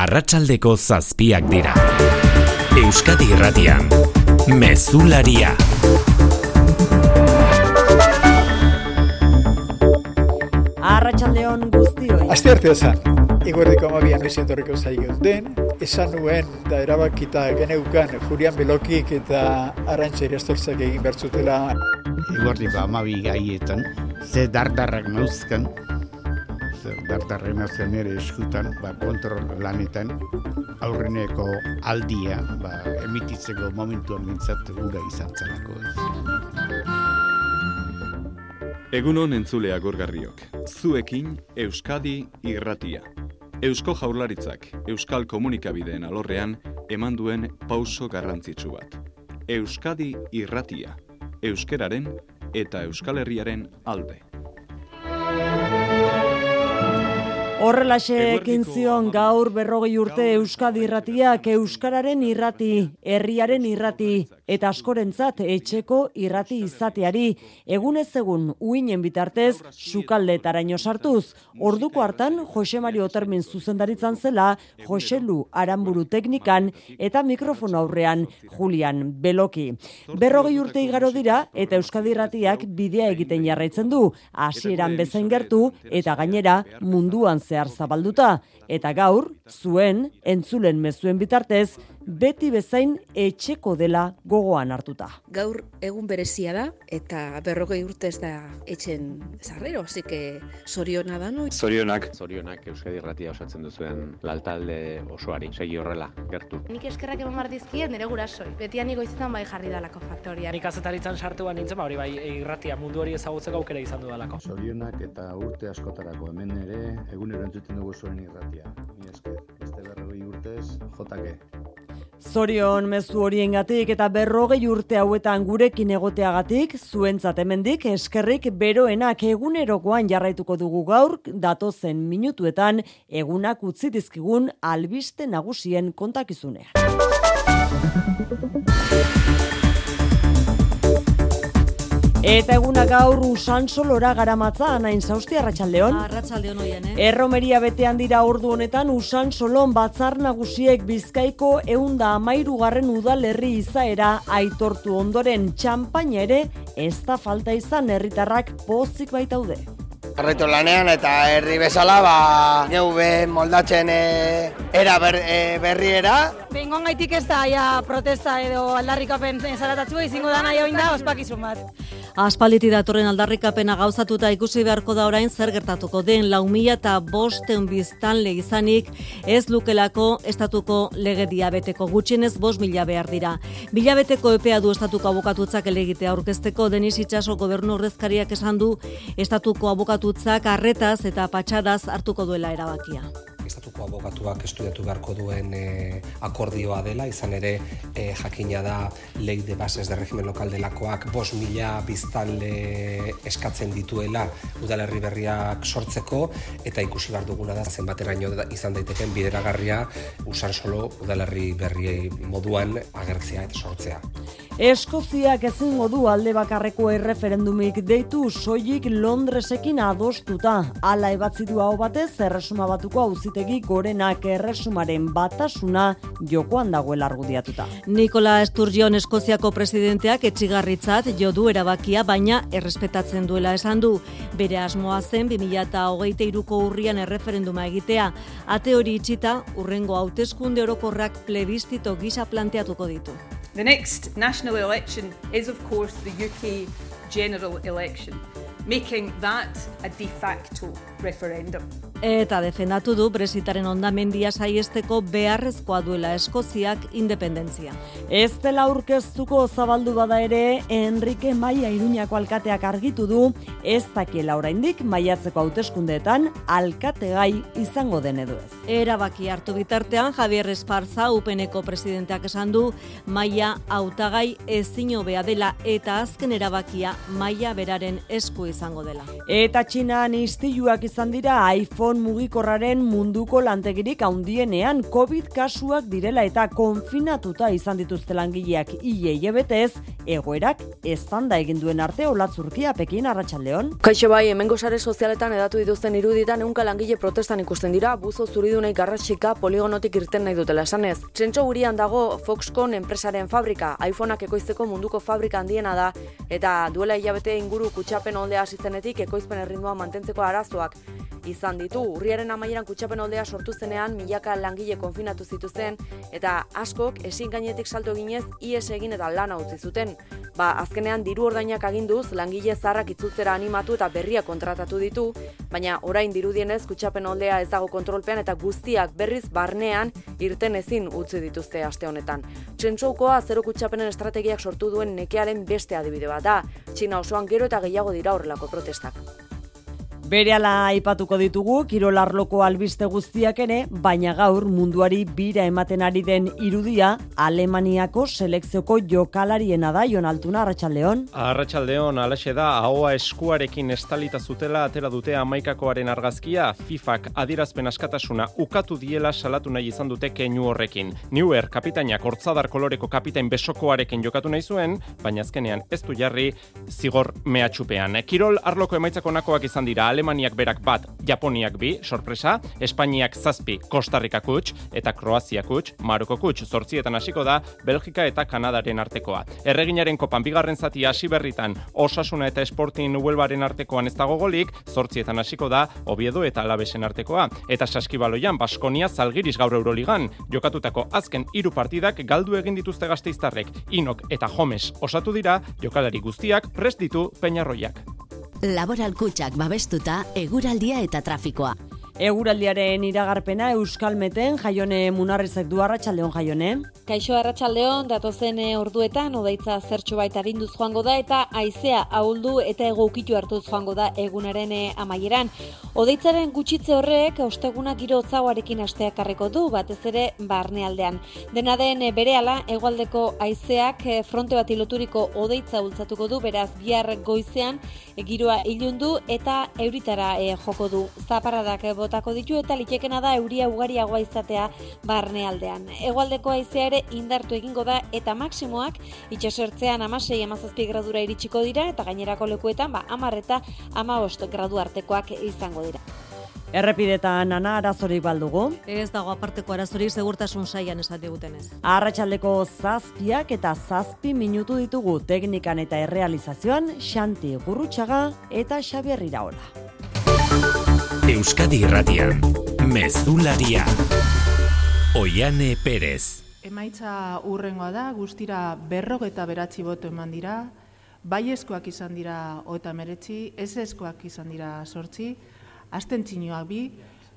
arratsaldeko zazpiak dira. Euskadi irratian, mezularia. Arratxaldeon guztioi. Aste arte esan, iguerdiko amabian bizientorriko zaiguz den, esan nuen da erabakita geneukan Julian Belokik eta Arantxa Irastortzak egin bertzutela. Iguardiko amabi gaietan, ze dardarrak nauzkan, ze dardarrak nauzkan ere eskutan, ba, kontrol lanetan, aurreneko aldia, ba, emititzeko momentuan mintzat gura izan zelako ez. Egunon entzulea gorgarriok. Zuekin Euskadi irratia. Eusko jaurlaritzak Euskal Komunikabideen alorrean eman duen pauso garrantzitsu bat. Euskadi irratia. Euskeraren eta Euskal Herriaren alde. Horrelaxe ekin zion gaur berrogei urte Euskadi irratiak Euskararen irrati, herriaren irrati, eta askorentzat etxeko irrati izateari, egunez egun uinen bitartez, sukaldetaraino sartuz. Orduko hartan, Jose Mario Otermin zuzendaritzan zela, Jose Lu Aramburu teknikan, eta mikrofono aurrean, Julian Beloki. Berrogei urte igaro dira, eta Euskadi irratiak bidea egiten jarraitzen du, hasieran bezain gertu, eta gainera munduan zehar zabalduta. Eta gaur, zuen, entzulen mezuen bitartez, beti bezain etxeko dela gogoan hartuta. Gaur egun berezia da eta berrogei urtez da etxen zarrero, así que soriona da no. Zorionak. Zorionak Euskadi Irratia osatzen duzuen laltalde osoari. Segi horrela, gertu. Nik eskerrak eman behar dizkiet nire gurasoi. Betian goizetan bai jarri dalako faktoria. Nik azetaritzan sartu ba nintzen, ba hori bai irratia mundu hori ezagutzeko aukera izan dudalako. Zorionak eta urte askotarako hemen ere egunero entzuten dugu zuen irratia. Ni esker, beste berrogei urtez, jotake. Zorion mezu horiengatik eta berrogei urte hauetan gurekin egoteagatik, zuentzat hemendik eskerrik beroenak egunerokoan jarraituko dugu gaur, datozen minutuetan egunak utzi dizkigun albiste nagusien kontakizunean. Eta eguna gaur usan solora garamatza, nain zausti arratsaldeon. Arratsaldeon hoien, eh? Erromeria betean dira ordu honetan usan solon batzar nagusiek bizkaiko eunda amairu garren udalerri izaera aitortu ondoren txampaina ere ez da falta izan herritarrak pozik baitaude. Jarraitu lanean eta herri bezala, ba, neu be moldatzen e, era ber, e, berriera. Bengon gaitik ez da, ja, protesta edo aldarrikapen zaratatzu, izingo da nahi da, ospakizun bat. Aspaliti datorren aldarrikapena gauzatuta ikusi beharko da orain zer gertatuko den lau mila eta bosteun biztanle izanik ez lukelako estatuko legedia beteko gutxienez bost mila behar dira. Bila beteko epea du estatuko abokatutzak elegitea aurkezteko Denis Itxaso gobernu horrezkariak esan du estatuko abokatutzak arretaz eta patxadaz hartuko duela erabakia estatuko abokatuak estudiatu beharko duen e, akordioa dela, izan ere e, jakina da lei de bases de regimen lokal delakoak bos mila biztanle eskatzen dituela udalerri berriak sortzeko, eta ikusi behar duguna da zenbateraino izan daiteken bideragarria usan solo udalerri berriei moduan agertzea eta sortzea. Eskoziak ezin modu alde bakarreko erreferendumik deitu soilik Londresekin adostuta. Ala ebatzi du hau batez erresuma batuko auzitegi gorenak erresumaren batasuna jokoan dagoela argudiatuta. Nikola Sturgeon Eskoziako presidenteak etxigarritzat jodu erabakia baina errespetatzen duela esan du. Bere asmoa zen 2023ko urrian erreferenduma egitea. Ate hori itxita urrengo hauteskunde orokorrak plebiscito gisa planteatuko ditu. The next national election is, of course, the UK general election, making that a de facto referendum. Eta defendatu du Brexitaren ondamendia saiesteko beharrezkoa duela Eskoziak independentzia. Ez dela aurkeztuko zabaldu bada ere, Enrique Maia Iruñako alkateak argitu du, ez dakiela oraindik maiatzeko hauteskundeetan alkategai izango den edo ez. Erabaki hartu bitartean Javier Esparza UPNeko presidenteak esan du Maia hautagai ezin hobea dela eta azken erabakia Maia beraren esku izango dela. Eta Txinan istiluak izan dira iPhone mugikorraren munduko lantegirik handienean COVID kasuak direla eta konfinatuta izan dituzte langileak ie betez, egoerak eztanda egin duen arte olatzurkia Pekin arratsaldeon. Kaixo bai, hemengo sare sozialetan edatu dituzten iruditan ehunka langile protestan ikusten dira, buzo zuridunei garratxika poligonotik irten nahi dutela esanez. Txentxo gurian dago Foxconn enpresaren fabrika, iPhoneak ekoizteko munduko fabrika handiena da, eta duela hilabete inguru kutsapen oldea hasizenetik ekoizpen erritmoa mantentzeko arazoak izan ditu. Urriaren amaieran kutsapen oldea sortu zenean milaka langile konfinatu zituzen eta askok ezin gainetik salto eginez ies egin eta lana utzi zuten. Ba, azkenean diru ordainak aginduz langile zarrak itzultzera animatu eta berria kontratatu ditu, baina orain dirudienez kutsapen oldea ez dago kontrolpean eta guztiak berriz barnean irten ezin utzi dituzte aste honetan. Txentsoukoa zero kutsapenen estrategiak sortu duen nekearen beste adibide bat da. Txina osoan gero eta gehiago dira horrelako protestak. Berehala aipatuko ditugu kirolarloko albiste guztiak ere, baina gaur munduari bira ematen ari den irudia Alemaniako selekzioko jokalariena da Jon Altuna Arratsaldeon. Arratsaldeon alaxe da ahoa eskuarekin estalita zutela atera dute amaikakoaren argazkia FIFAk adierazpen askatasuna ukatu diela salatu nahi izan dute keinu horrekin. Newer kapitainak hortzadar koloreko kapitain besokoarekin jokatu nahi zuen, baina azkenean ez du jarri zigor mehatxupean. Kirol arloko emaitzako nakoak izan dira Alemaniak berak bat, Japoniak bi, sorpresa, Espainiak zazpi, Kostarrika kuts, eta Kroazia kuts, Maroko kuts, zortzietan hasiko da, Belgika eta Kanadaren artekoa. Erreginaren kopan bigarren zati hasi berritan, Osasuna eta Esportin Huelbaren artekoan ez dago golik, zortzietan hasiko da, Obiedo eta Alabesen artekoa. Eta saskibaloian, Baskonia zalgiris gaur Euroligan, jokatutako azken hiru partidak galdu egin dituzte gazteiztarrek, Inok eta Homes osatu dira, jokalari guztiak prest ditu Peñarroiak. Laboral kutsak babestuta, eguraldia eta trafikoa. Eguraldiaren iragarpena Euskalmeten jaione munarrizek du arratsaldeon jaione. Kaixo arratsaldeon datozen eh, orduetan odaitza zertxo baita arinduz joango da eta haizea ahuldu eta ego ukitu hartuz joango da egunaren eh, amaieran. Odeitzaren gutxitze horrek osteguna giro hotzagoarekin asteak karreko du batez ere barnealdean. Dena den eh, berehala hegoaldeko haizeak fronte bat iloturiko odeitza bultzatuko du beraz bihar goizean giroa ilundu eta euritara joko du. Zaparradak botako ditu eta litekena da euria ugariagoa izatea barnealdean. Hegoaldeko haizea ere indartu egingo da eta maksimoak itxasertzean amasei amazazpi gradura iritsiko dira eta gainerako lekuetan ba, amar eta amabost gradu artekoak izango dira. Errepidetan ana arazorik baldugu. Ez dago aparteko arazorik segurtasun saian esan digutenez. Arratxaldeko zazpiak eta zazpi minutu ditugu teknikan eta errealizazioan Xanti Gurrutxaga eta Xabier Iraola. Euskadi Irratian, Mezularia, Oiane Perez. Emaitza urrengoa da, guztira berrogeta beratzi boto eman dira, baiezkoak izan dira oeta meretzi, ez ezkoak izan dira sortzi, asten txinoak bi,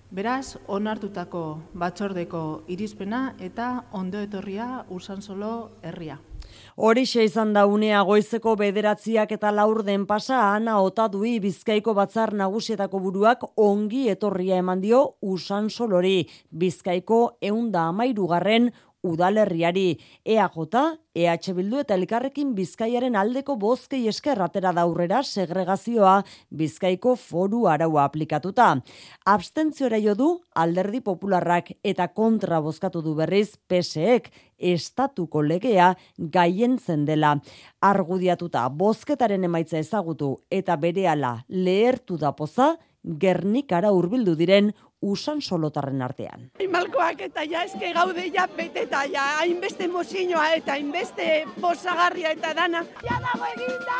beraz, onartutako batzordeko irizpena eta ondo etorria usan solo herria. Horixe izan da unea goizeko bederatziak eta laur den pasa ana otadui bizkaiko batzar nagusietako buruak ongi etorria eman dio usan solori. Bizkaiko eunda amairugarren udalerriari EAJ, EH Bildu eta elkarrekin Bizkaiaren aldeko bozkei esker atera daurrera segregazioa Bizkaiko foru araua aplikatuta. Abstentziora jo du alderdi popularrak eta kontra bozkatu du berriz PSEek estatuko legea gaientzen dela. Argudiatuta bozketaren emaitza ezagutu eta berehala lehertu da poza, Gernikara hurbildu diren usan solotarren artean. Malkoak eta ja eske gaude ja beteta ja hainbeste mozinoa eta hainbeste posagarria eta dana. Ja dago eginda!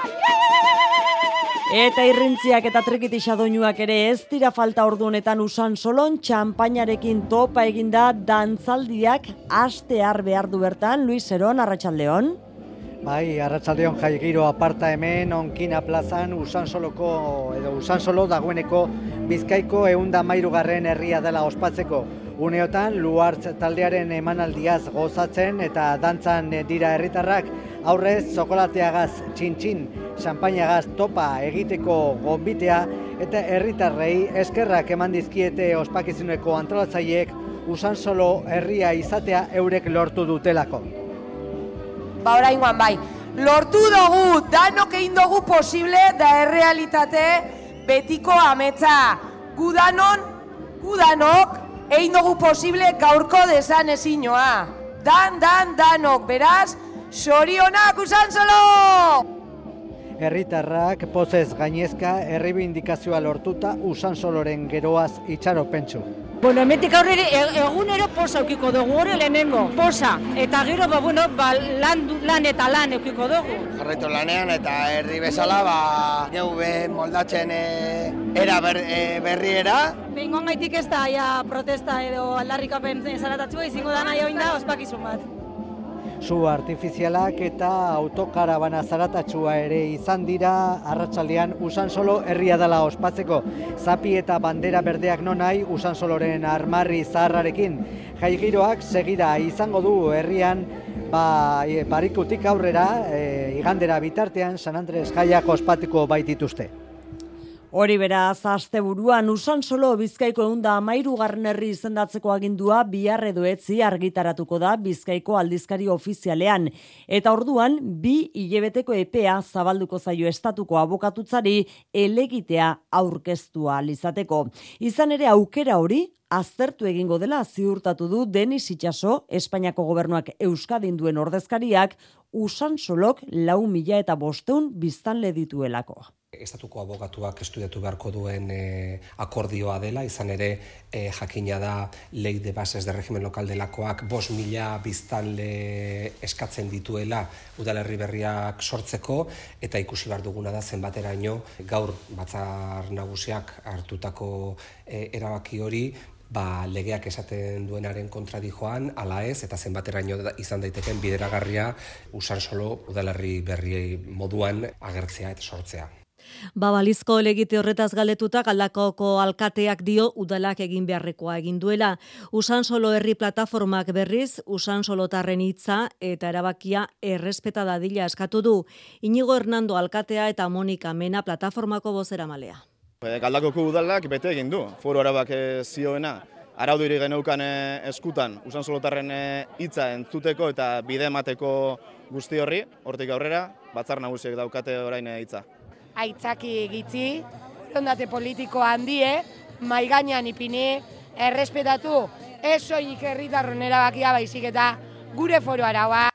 Eta irrintziak eta trikitisa doinuak ere ez dira falta ordu honetan usan solon txampainarekin topa eginda dantzaldiak astear behar du bertan Luis Eron Arratsaldeon. Bai, arratsaldeon jai giro aparta hemen onkina plazan usan soloko edo usan solo dagoeneko bizkaiko eunda mairugarren herria dela ospatzeko. Uneotan, luartz taldearen emanaldiaz gozatzen eta dantzan dira herritarrak aurrez zokolateagaz txintxin, champainagaz topa egiteko gombitea eta herritarrei eskerrak eman dizkiete ospakizuneko antolatzaileek usan solo herria izatea eurek lortu dutelako ba oraingoan bai, lortu dugu, danok egin dugu posible da errealitate betiko ametsa. Gudanon, gudanok, egin dugu posible gaurko desan ezinoa. Dan, dan, danok, beraz, sorionak usan solo! Herritarrak pozez gainezka errebindikazioa lortuta usan soloren geroaz itxaro pentsu. Bueno, emetik aurrera e- egunero posa eukiko dugu, hori lehenengo, posa. Eta gero, ba, bueno, ba, lan, lan eta lan eukiko dugu. Jarraitu lanean eta herri bezala, ba, neu moldatzen e, era ber, e, berriera. Behingoan gaitik ez da, ja, protesta edo aldarrikapen zaratatzu, izango da nahi oin da, ospakizun bat. Zu artifizialak eta autokarabana zaratatxua ere izan dira arratsaldean usan solo herria dela ospatzeko. Zapi eta bandera berdeak nonai usan soloren armarri zaharrarekin. Jaigiroak segida izango du herrian ba, e, barikutik aurrera, e, igandera bitartean San Andres jaiak ospatuko baitituzte. Hori beraz, asteburuan usan solo Bizkaiko eunda amairu herri izendatzeko agindua bihar edo argitaratuko da Bizkaiko aldizkari ofizialean. Eta orduan, bi hilebeteko epea zabalduko zaio estatuko abokatutzari elegitea aurkeztua alizateko. Izan ere aukera hori, aztertu egingo dela ziurtatu du Denis Itxaso, Espainiako gobernuak Euskadin duen ordezkariak, usan solok lau mila eta bosteun biztanle dituelako. Estatuko abogatuak estudiatu beharko duen e, akordioa dela, izan ere e, jakina da lei de bases de régimen local delakoak bos mila biztanle eskatzen dituela udalerri berriak sortzeko, eta ikusi behar duguna da zenbateraino gaur batzar nagusiak hartutako e, erabaki hori, ba, legeak esaten duenaren kontra dijoan, ala ez, eta zenbateraino izan daiteken bideragarria usan solo udalerri berri moduan agertzea eta sortzea. Ba, balizko legite horretaz galetuta galdakoko alkateak dio udalak egin beharrekoa egin duela. Usan solo herri plataformak berriz, usan solotarren hitza eta erabakia errespeta dadila eskatu du. Inigo Hernando alkatea eta Monika Mena plataformako bozera malea. E, Galdakoko udalak bete egin du, foro arabak e, zioena. Araudurik geneukan e, eskutan, usan solotarren hitza entzuteko eta bide emateko guzti horri, hortik aurrera, batzar nagusiek daukate orain hitza. Aitzaki gitzi, ondate politiko handie, maigainan ipini, errespetatu, ez soilik herritarron erabakia baizik eta gure foro araua.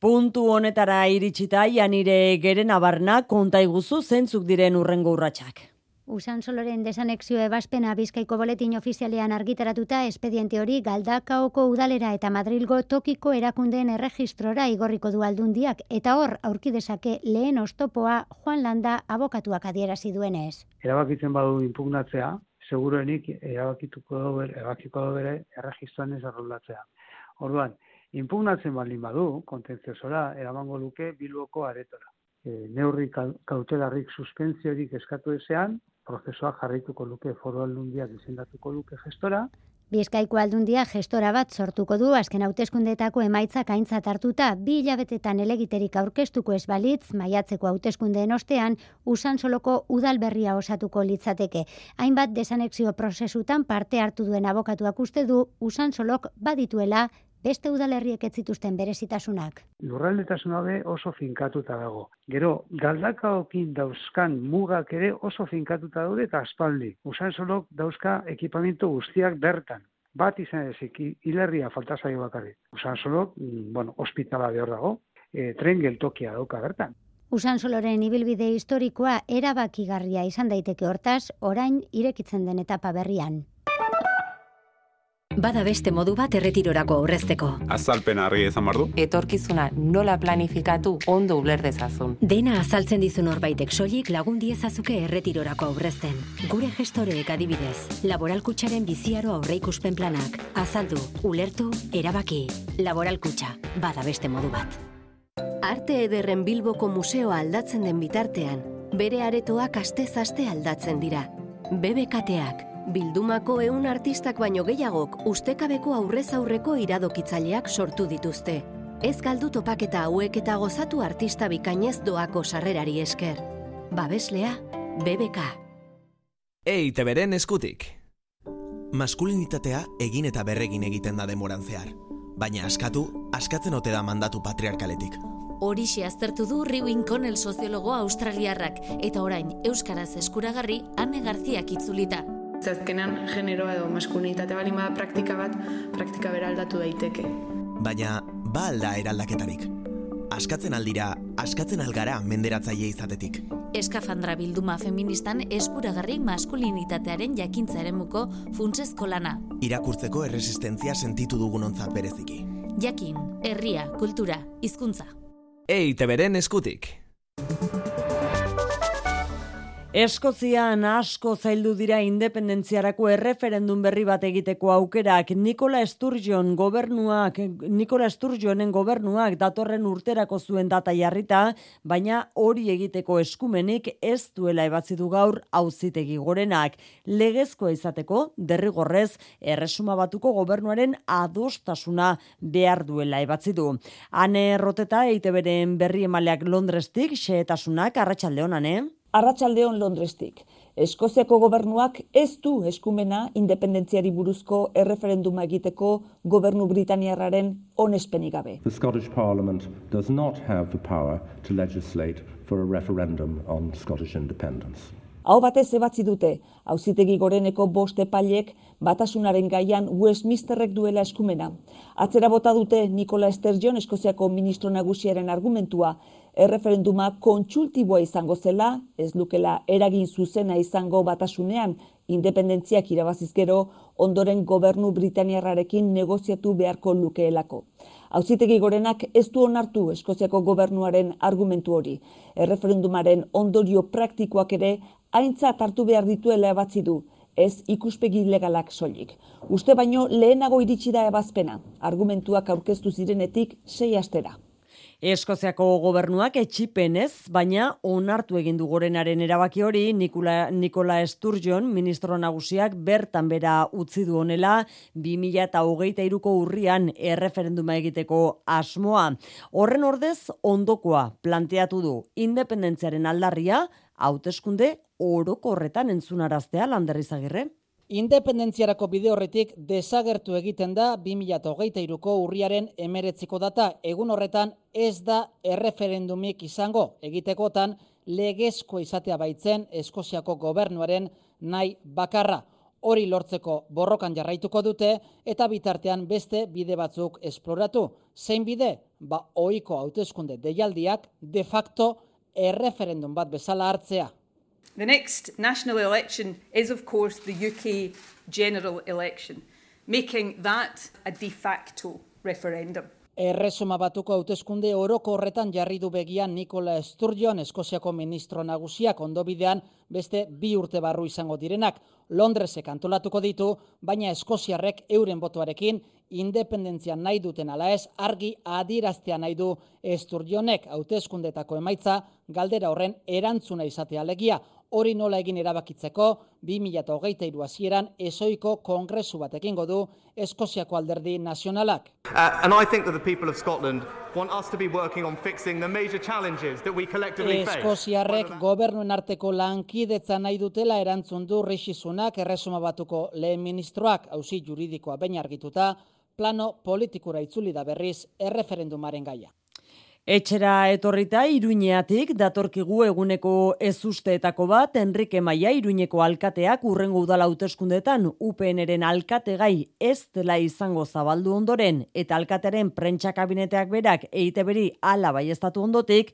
Puntu honetara iritsita janire geren abarna konta iguzu zentzuk diren urrengo urratsak. Usan soloren desanexio ebazpena bizkaiko boletin ofizialean argitaratuta espediente hori galdakaoko udalera eta Madrilgo tokiko erakundeen erregistrora igorriko du aldundiak eta hor aurki dezake lehen ostopoa Juan Landa abokatuak adierazi duenez. erabakitzen badu impugnatzea, seguruenik erabakituko du bere, erabakiko du bere erregistroan ez arrolatzea. Orduan, impugnatzen baldin badu, kontentziosora, eramango luke Bilboko aretora. E, neurri kau- kautelarrik suspenziorik eskatu ezean, prozesua jarraituko luke foru aldundiak izendatuko luke gestora, Bizkaiko aldundia gestora bat sortuko du azken hauteskundetako emaitzak aintzat hartuta bi hilabetetan elegiterik aurkeztuko ez balitz maiatzeko hauteskundeen ostean usan soloko udalberria osatuko litzateke. Hainbat desanexio prozesutan parte hartu duen abokatuak uste du usan solok badituela beste udalerriek ez zituzten berezitasunak. lurraldetasuna be oso finkatuta dago. Gero, galdakaokin dauzkan mugak ere oso finkatuta daude eta aspaldi. Usan solok dauzka ekipamiento guztiak bertan. Bat izan ezik, hilerria falta zaio bakarrik. Usan solok, mm, bueno, ospitala behar dago, e, tren geltokia dauka bertan. Usan soloren ibilbide historikoa erabakigarria izan daiteke hortaz, orain irekitzen den etapa berrian. Bada beste modu bat erretirorako aurrezteko. Azalpen argi izan bardu. Etorkizuna nola planifikatu ondo uler dezazun. Dena azaltzen dizu norbaitek soilik lagun diezazuke erretirorako aurrezten. Gure gestoreek adibidez, laboralkutxaren biziaro aurreikuspen planak. Azaldu, ulertu, erabaki. Laboralkutxa, bada beste modu bat. Arte ederren Bilboko museoa aldatzen den bitartean, bere aretoak astez aste aldatzen dira. BBKTak, bildumako ehun artistak baino gehiagok ustekabeko aurrez aurreko iradokitzaileak sortu dituzte. Ez galdu topaketa hauek eta gozatu artista bikainez doako sarrerari esker. Babeslea, BBK. EITBren eskutik. Maskulinitatea egin eta berregin egiten da demoran zehar. Baina askatu, askatzen ote da mandatu patriarkaletik. Horixe aztertu du Riwin Connell soziologo australiarrak eta orain euskaraz eskuragarri Anne Garziak itzulita. Zazkenan generoa edo maskulinitate bali bada praktika bat, praktika bera aldatu daiteke. Baina, ba alda eraldaketarik. Askatzen aldira, askatzen algara menderatzaile izatetik. Eskafandra bilduma feministan eskuragarri maskulinitatearen jakintza eremuko funtsezko lana. Irakurtzeko erresistentzia sentitu dugunontzat bereziki. Jakin, herria, kultura, hizkuntza. Ei, teberen eskutik. Eskozian asko zaildu dira independentziarako erreferendum berri bat egiteko aukerak Nikola Sturgeon gobernuak Nikola Sturgeonen gobernuak datorren urterako zuen data jarrita, baina hori egiteko eskumenik ez duela ebatzi du gaur auzitegi gorenak. Legezkoa izateko derrigorrez erresuma batuko gobernuaren adostasuna behar duela ebatzi du. Hane erroteta EITBren berri emaleak Londrestik xehetasunak arratsaldeonan, eh? Arratsaldeon Londrestik. Eskoziako gobernuak ez du eskumena independentziari buruzko erreferenduma egiteko gobernu britaniarraren onespenik gabe. The Scottish Parliament does not have the power to legislate for a referendum on Scottish independence. Hau batez ebatzi dute, auzitegi goreneko bost epailek batasunaren gaian Westminsterrek duela eskumena. Atzera bota dute Nikola Sturgeon Eskoziako ministro nagusiaren argumentua, erreferenduma kontsultiboa izango zela, ez lukela eragin zuzena izango batasunean, independentziak irabaziz gero, ondoren gobernu britaniarrarekin negoziatu beharko lukeelako. Hauzitegi gorenak ez du onartu Eskoziako gobernuaren argumentu hori. Erreferendumaren ondorio praktikoak ere aintzat hartu behar dituela ebatzi du, ez ikuspegi legalak soilik. Uste baino lehenago iritsi da ebazpena, argumentuak aurkeztu zirenetik sei astera. Eskoziako gobernuak etxipenez, baina onartu egin du gorenaren erabaki hori Nikola, Nikola Sturgeon, ministro nagusiak bertan bera utzi du honela 2023ko urrian erreferenduma egiteko asmoa. Horren ordez ondokoa planteatu du independentziaren aldarria hauteskunde orokorretan entzunaraztea landerrizagirre. Independentziarako bide horretik desagertu egiten da 2023ko urriaren emeretziko data. Egun horretan ez da erreferendumik izango egitekotan legezko izatea baitzen Eskoziako gobernuaren nahi bakarra. Hori lortzeko borrokan jarraituko dute eta bitartean beste bide batzuk esploratu. Zein bide? Ba, oiko hauteskunde deialdiak de facto erreferendum bat bezala hartzea. The next national election is, of course, the UK general election, making that a de facto referendum. Erresuma batuko hauteskunde oroko horretan jarri du begian Nikola Sturgeon, Eskoziako ministro nagusiak ondobidean beste bi urte barru izango direnak. Londresek antolatuko ditu, baina Eskoziarrek euren botuarekin independentzia nahi duten ala ez argi adiraztea nahi du Sturgeonek hauteskundetako emaitza galdera horren erantzuna izatea alegia hori nola egin erabakitzeko 2023 hasieran ezoiko kongresu bat egingo du Eskoziako alderdi nazionalak. Uh, and I think that the people of Scotland want us to be working on fixing the major challenges that we collectively face. Eskoziarrek gobernuen arteko lankidetza nahi dutela erantzun du Rishi erresuma batuko lehen ministroak auzi juridikoa baina argituta plano politikura itzuli da berriz erreferendumaren gaia. Etxera etorrita Iruineatik datorkigu eguneko ezusteetako bat Enrique Maia Iruñeko alkateak urrengo udala hauteskundetan UPNren alkategai ez dela izango zabaldu ondoren eta alkateren prentsa kabineteak berak EITBri hala baiestatu ondotik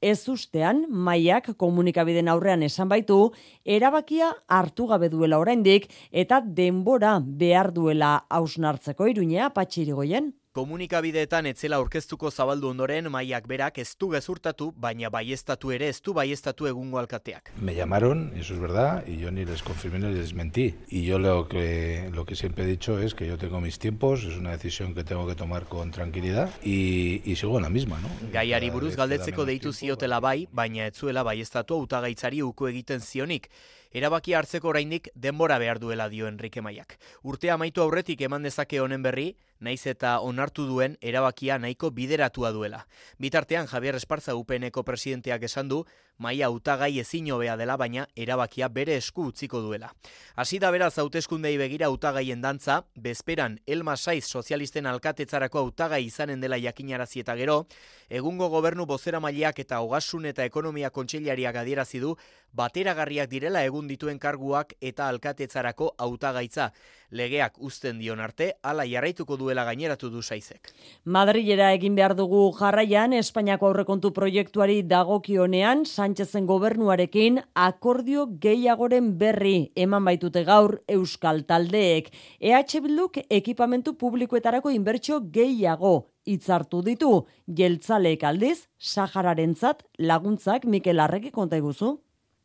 ezustean Maiak komunikabiden aurrean esan baitu erabakia hartu gabe duela oraindik eta denbora behar duela hausnartzeko Iruñea patxirigoien. Komunikabideetan etzela aurkeztuko zabaldu ondoren maiak berak ez du gezurtatu, baina baiestatu ere ez du baiestatu egungo alkateak. Me llamaron, eso es verdad, y yo ni les confirmé ni les mentí. Y yo lo que, lo que siempre he dicho es que yo tengo mis tiempos, es una decisión que tengo que tomar con tranquilidad, y, y sigo en la misma, ¿no? Gaiari buruz galdetzeko deitu ziotela bai, baina etzuela baiestatu hautagaitzari uko egiten zionik. Erabaki hartzeko oraindik denbora behar duela dio Enrique Maiak. Urte amaitu aurretik eman dezake honen berri, naiz eta onartu duen erabakia nahiko bideratua duela. Bitartean Javier Esparza UPNeko presidenteak esan du, maia utagai ezin hobea dela baina erabakia bere esku utziko duela. Hasi da beraz hauteskundei begira utagaien dantza, bezperan Elma Saiz sozialisten alkatetzarako hautagai izanen dela jakinarazi eta gero, egungo gobernu bozera mailiak eta hogasun eta ekonomia kontseilariak adierazi du bateragarriak direla egun dituen karguak eta alkatetzarako hautagaitza. Legeak uzten dion arte, hala jarraituko duela gaineratu du saizek. Madrilera egin behar dugu jarraian, Espainiako aurrekontu proiektuari dagokionean, Sánchezen gobernuarekin akordio gehiagoren berri eman baitute gaur Euskal Taldeek. EH Bilduk ekipamentu publikoetarako inbertsio gehiago hitzartu ditu. Jeltzaleek aldiz, Sahararentzat laguntzak Mikel Arreki konta iguzu.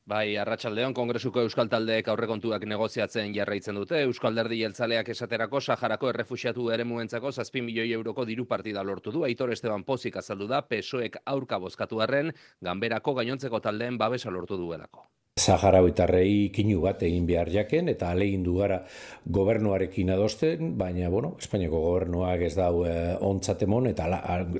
Bai, Arratsaldeon Kongresuko Euskal Taldeek aurrekontuak negoziatzen jarraitzen dute. Euskal Derdi Jeltzaleak esaterako Saharako errefuxiatu eremuentzako 7 milioi euroko diru partida lortu du. Aitor Esteban Pozik azaldu da PSOEk aurka bozkatu arren ganberako gainontzeko taldeen babesa lortu duelako. Zaharauitarrei kinu bat egin behar jaken eta alegin du gara gobernuarekin adosten, baina, bueno, Espainiako gobernuak ez dau eh, ontzatemon eta,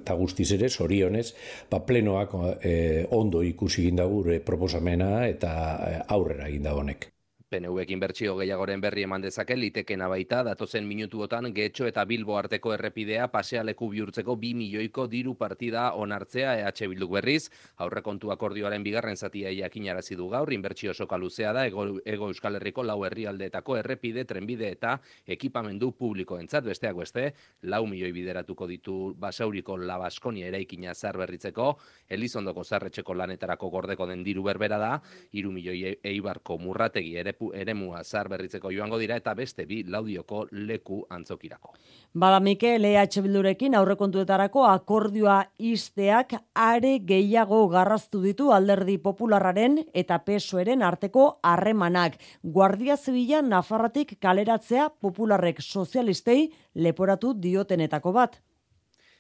eta guztiz ere, sorionez, ba, plenoak eh, ondo ikusi ginda gure proposamena eta eh, aurrera ginda honek. PNV-ekin bertsio gehiagoren berri eman dezake litekena baita datozen minutuotan getxo eta bilbo arteko errepidea pasealeku bihurtzeko bi milioiko diru partida onartzea EH Bilduk berriz, aurrekontu akordioaren bigarren zatia jakinarazi du gaur, inbertsio soka luzea da ego, ego Euskal Herriko lau herrialdeetako errepide, trenbide eta ekipamendu publikoentzat besteak beste, lau milioi bideratuko ditu basauriko labaskonia eraikina zar berritzeko, Elizondoko zarretxeko lanetarako gordeko den diru berbera da, iru milioi eibarko murrategi ere eremua zar berritzeko joango dira eta beste bi laudioko leku antzokirako. Bada Mikel EH Bildurekin aurrekontuetarako akordioa isteak are gehiago garraztu ditu alderdi popularraren eta pesoeren arteko harremanak. Guardia Zibila Nafarratik kaleratzea popularrek sozialistei leporatu diotenetako bat.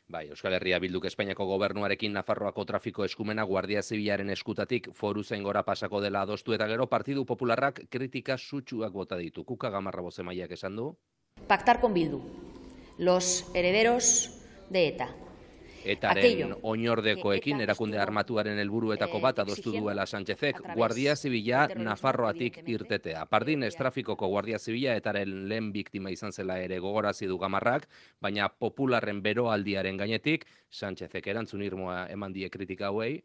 Bai, Euskal Herria bilduk Espainiako gobernuarekin Nafarroako trafiko eskumena Guardia Zibilaren eskutatik foru gora pasako dela adostu eta gero Partidu Popularrak kritika sutsuak bota ditu. Kuka gamarra bozemaiak esan du? Pactar con Bildu. Los herederos de ETA. Etaren oinordekoekin erakunde armatuaren helburuetako bat adostu duela Sánchezek Guardia Zibila Nafarroatik irtetea. Pardin estrafikoko Guardia Zibila etaren lehen biktima izan zela ere gogorazi du gamarrak, baina popularren beroaldiaren gainetik Sánchezek erantzun irmoa eman die kritika hauei.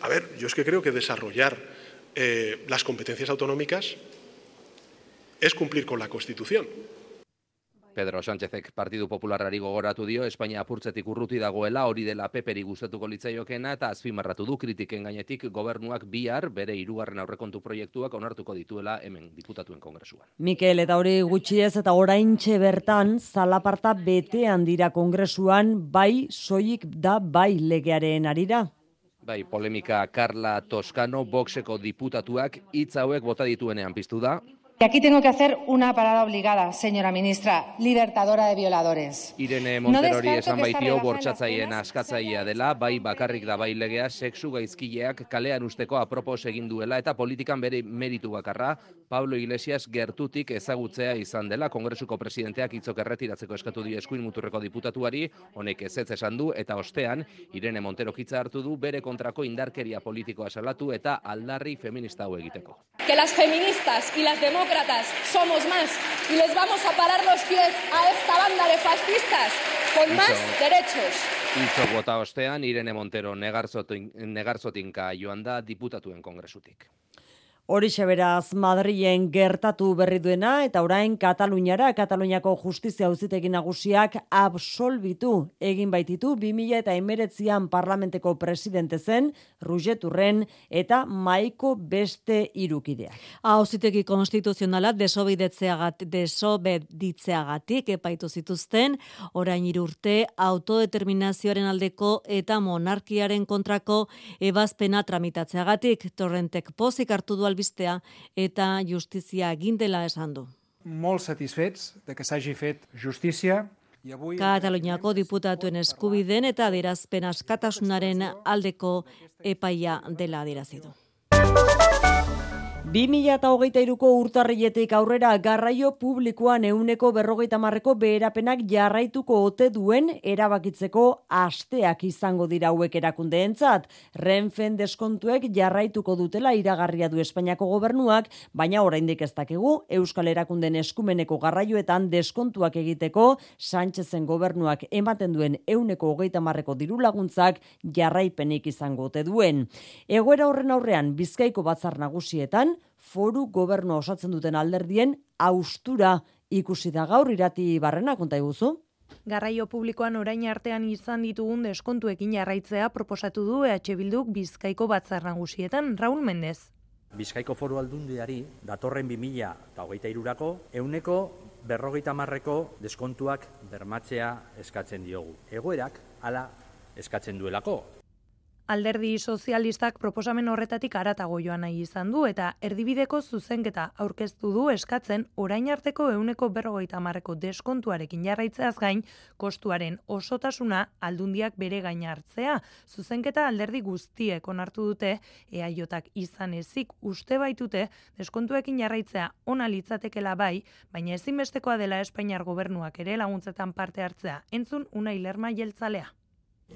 A ver, yo es que creo que desarrollar eh, las competencias autonómicas es cumplir con la Constitución. Pedro Sánchezek Partidu Popularrari gogoratu dio Espainia apurtzetik urruti dagoela hori dela peperi gustatuko litzaiokena eta azpimarratu du kritiken gainetik gobernuak bihar bere hirugarren aurrekontu proiektuak onartuko dituela hemen diputatuen kongresuan. Mikel eta hori gutxi ez eta oraintxe bertan zalaparta betean dira kongresuan bai soilik da bai legearen arira. Bai, polemika Carla Toscano, Voxeko diputatuak hitz hauek bota dituenean piztu da, Y aquí tengo que hacer una parada obligada, señora ministra, libertadora de violadores. Irene Monterori no esan baitio bortxatzaien askatzaia dela, bai bakarrik da bai legea, sexu gaizkileak kalean usteko apropos egin duela eta politikan bere meritu bakarra, Pablo Iglesias gertutik ezagutzea izan dela, kongresuko presidenteak itzok erretiratzeko eskatu di eskuin muturreko diputatuari, honek ez ez esan du, eta ostean, Irene Montero kitza hartu du bere kontrako indarkeria politikoa salatu eta aldarri feminista hau egiteko. Que las feministas y las demócratas somos más y les vamos a parar los pies a esta banda de fascistas con más derechos. Itzo bota ostean, Irene Montero negarzotinka joan da diputatuen kongresutik. Horixe beraz Madrilen gertatu berri duena eta orain Kataluniara, Kataluniako justizia auzitegi nagusiak absolbitu egin baititu 2000 eta emeretzian parlamenteko presidente zen, Rugeturren eta Maiko beste irukidea. Auzitegi konstituzionala desobidetzeagat, desobeditzeagatik epaitu zituzten, orain irurte autodeterminazioaren aldeko eta monarkiaren kontrako ebazpena tramitatzeagatik, torrentek pozik hartu du albistea eta justizia egin dela esan du. Molt satisfets de que s'hagi fet justícia Kataluniako diputatuen eskubiden eta adirazpen askatasunaren aldeko epaia dela adirazi du. 2008ko urtarrietik aurrera garraio publikoan euneko berrogeita marreko beherapenak jarraituko ote duen erabakitzeko asteak izango dira hauek erakundeentzat. Renfen deskontuek jarraituko dutela iragarria du Espainiako gobernuak, baina oraindik ez dakigu Euskal Erakunden eskumeneko garraioetan deskontuak egiteko Sánchezen gobernuak ematen duen euneko hogeita marreko diru laguntzak jarraipenik izango ote duen. Egoera horren aurrean Bizkaiko batzar nagusietan foru gobernu osatzen duten alderdien austura ikusi da gaur irati barrena konta iguzu. Garraio publikoan orain artean izan ditugun deskontuekin jarraitzea proposatu du EH Bilduk Bizkaiko batzar nagusietan Raul Mendez. Bizkaiko foru aldundiari datorren 2000 eta hogeita irurako euneko berrogeita marreko deskontuak bermatzea eskatzen diogu. Egoerak hala eskatzen duelako. Alderdi sozialistak proposamen horretatik aratago joan nahi izan du eta erdibideko zuzenketa aurkeztu du eskatzen orain arteko euneko berrogeita marreko deskontuarekin jarraitzeaz gain kostuaren osotasuna aldundiak bere gain hartzea. Zuzenketa alderdi guztiek onartu dute eaiotak izan ezik uste baitute deskontuekin jarraitzea ona litzatekela bai, baina ezinbestekoa dela Espainiar gobernuak ere laguntzetan parte hartzea. Entzun una ilerma jeltzalea.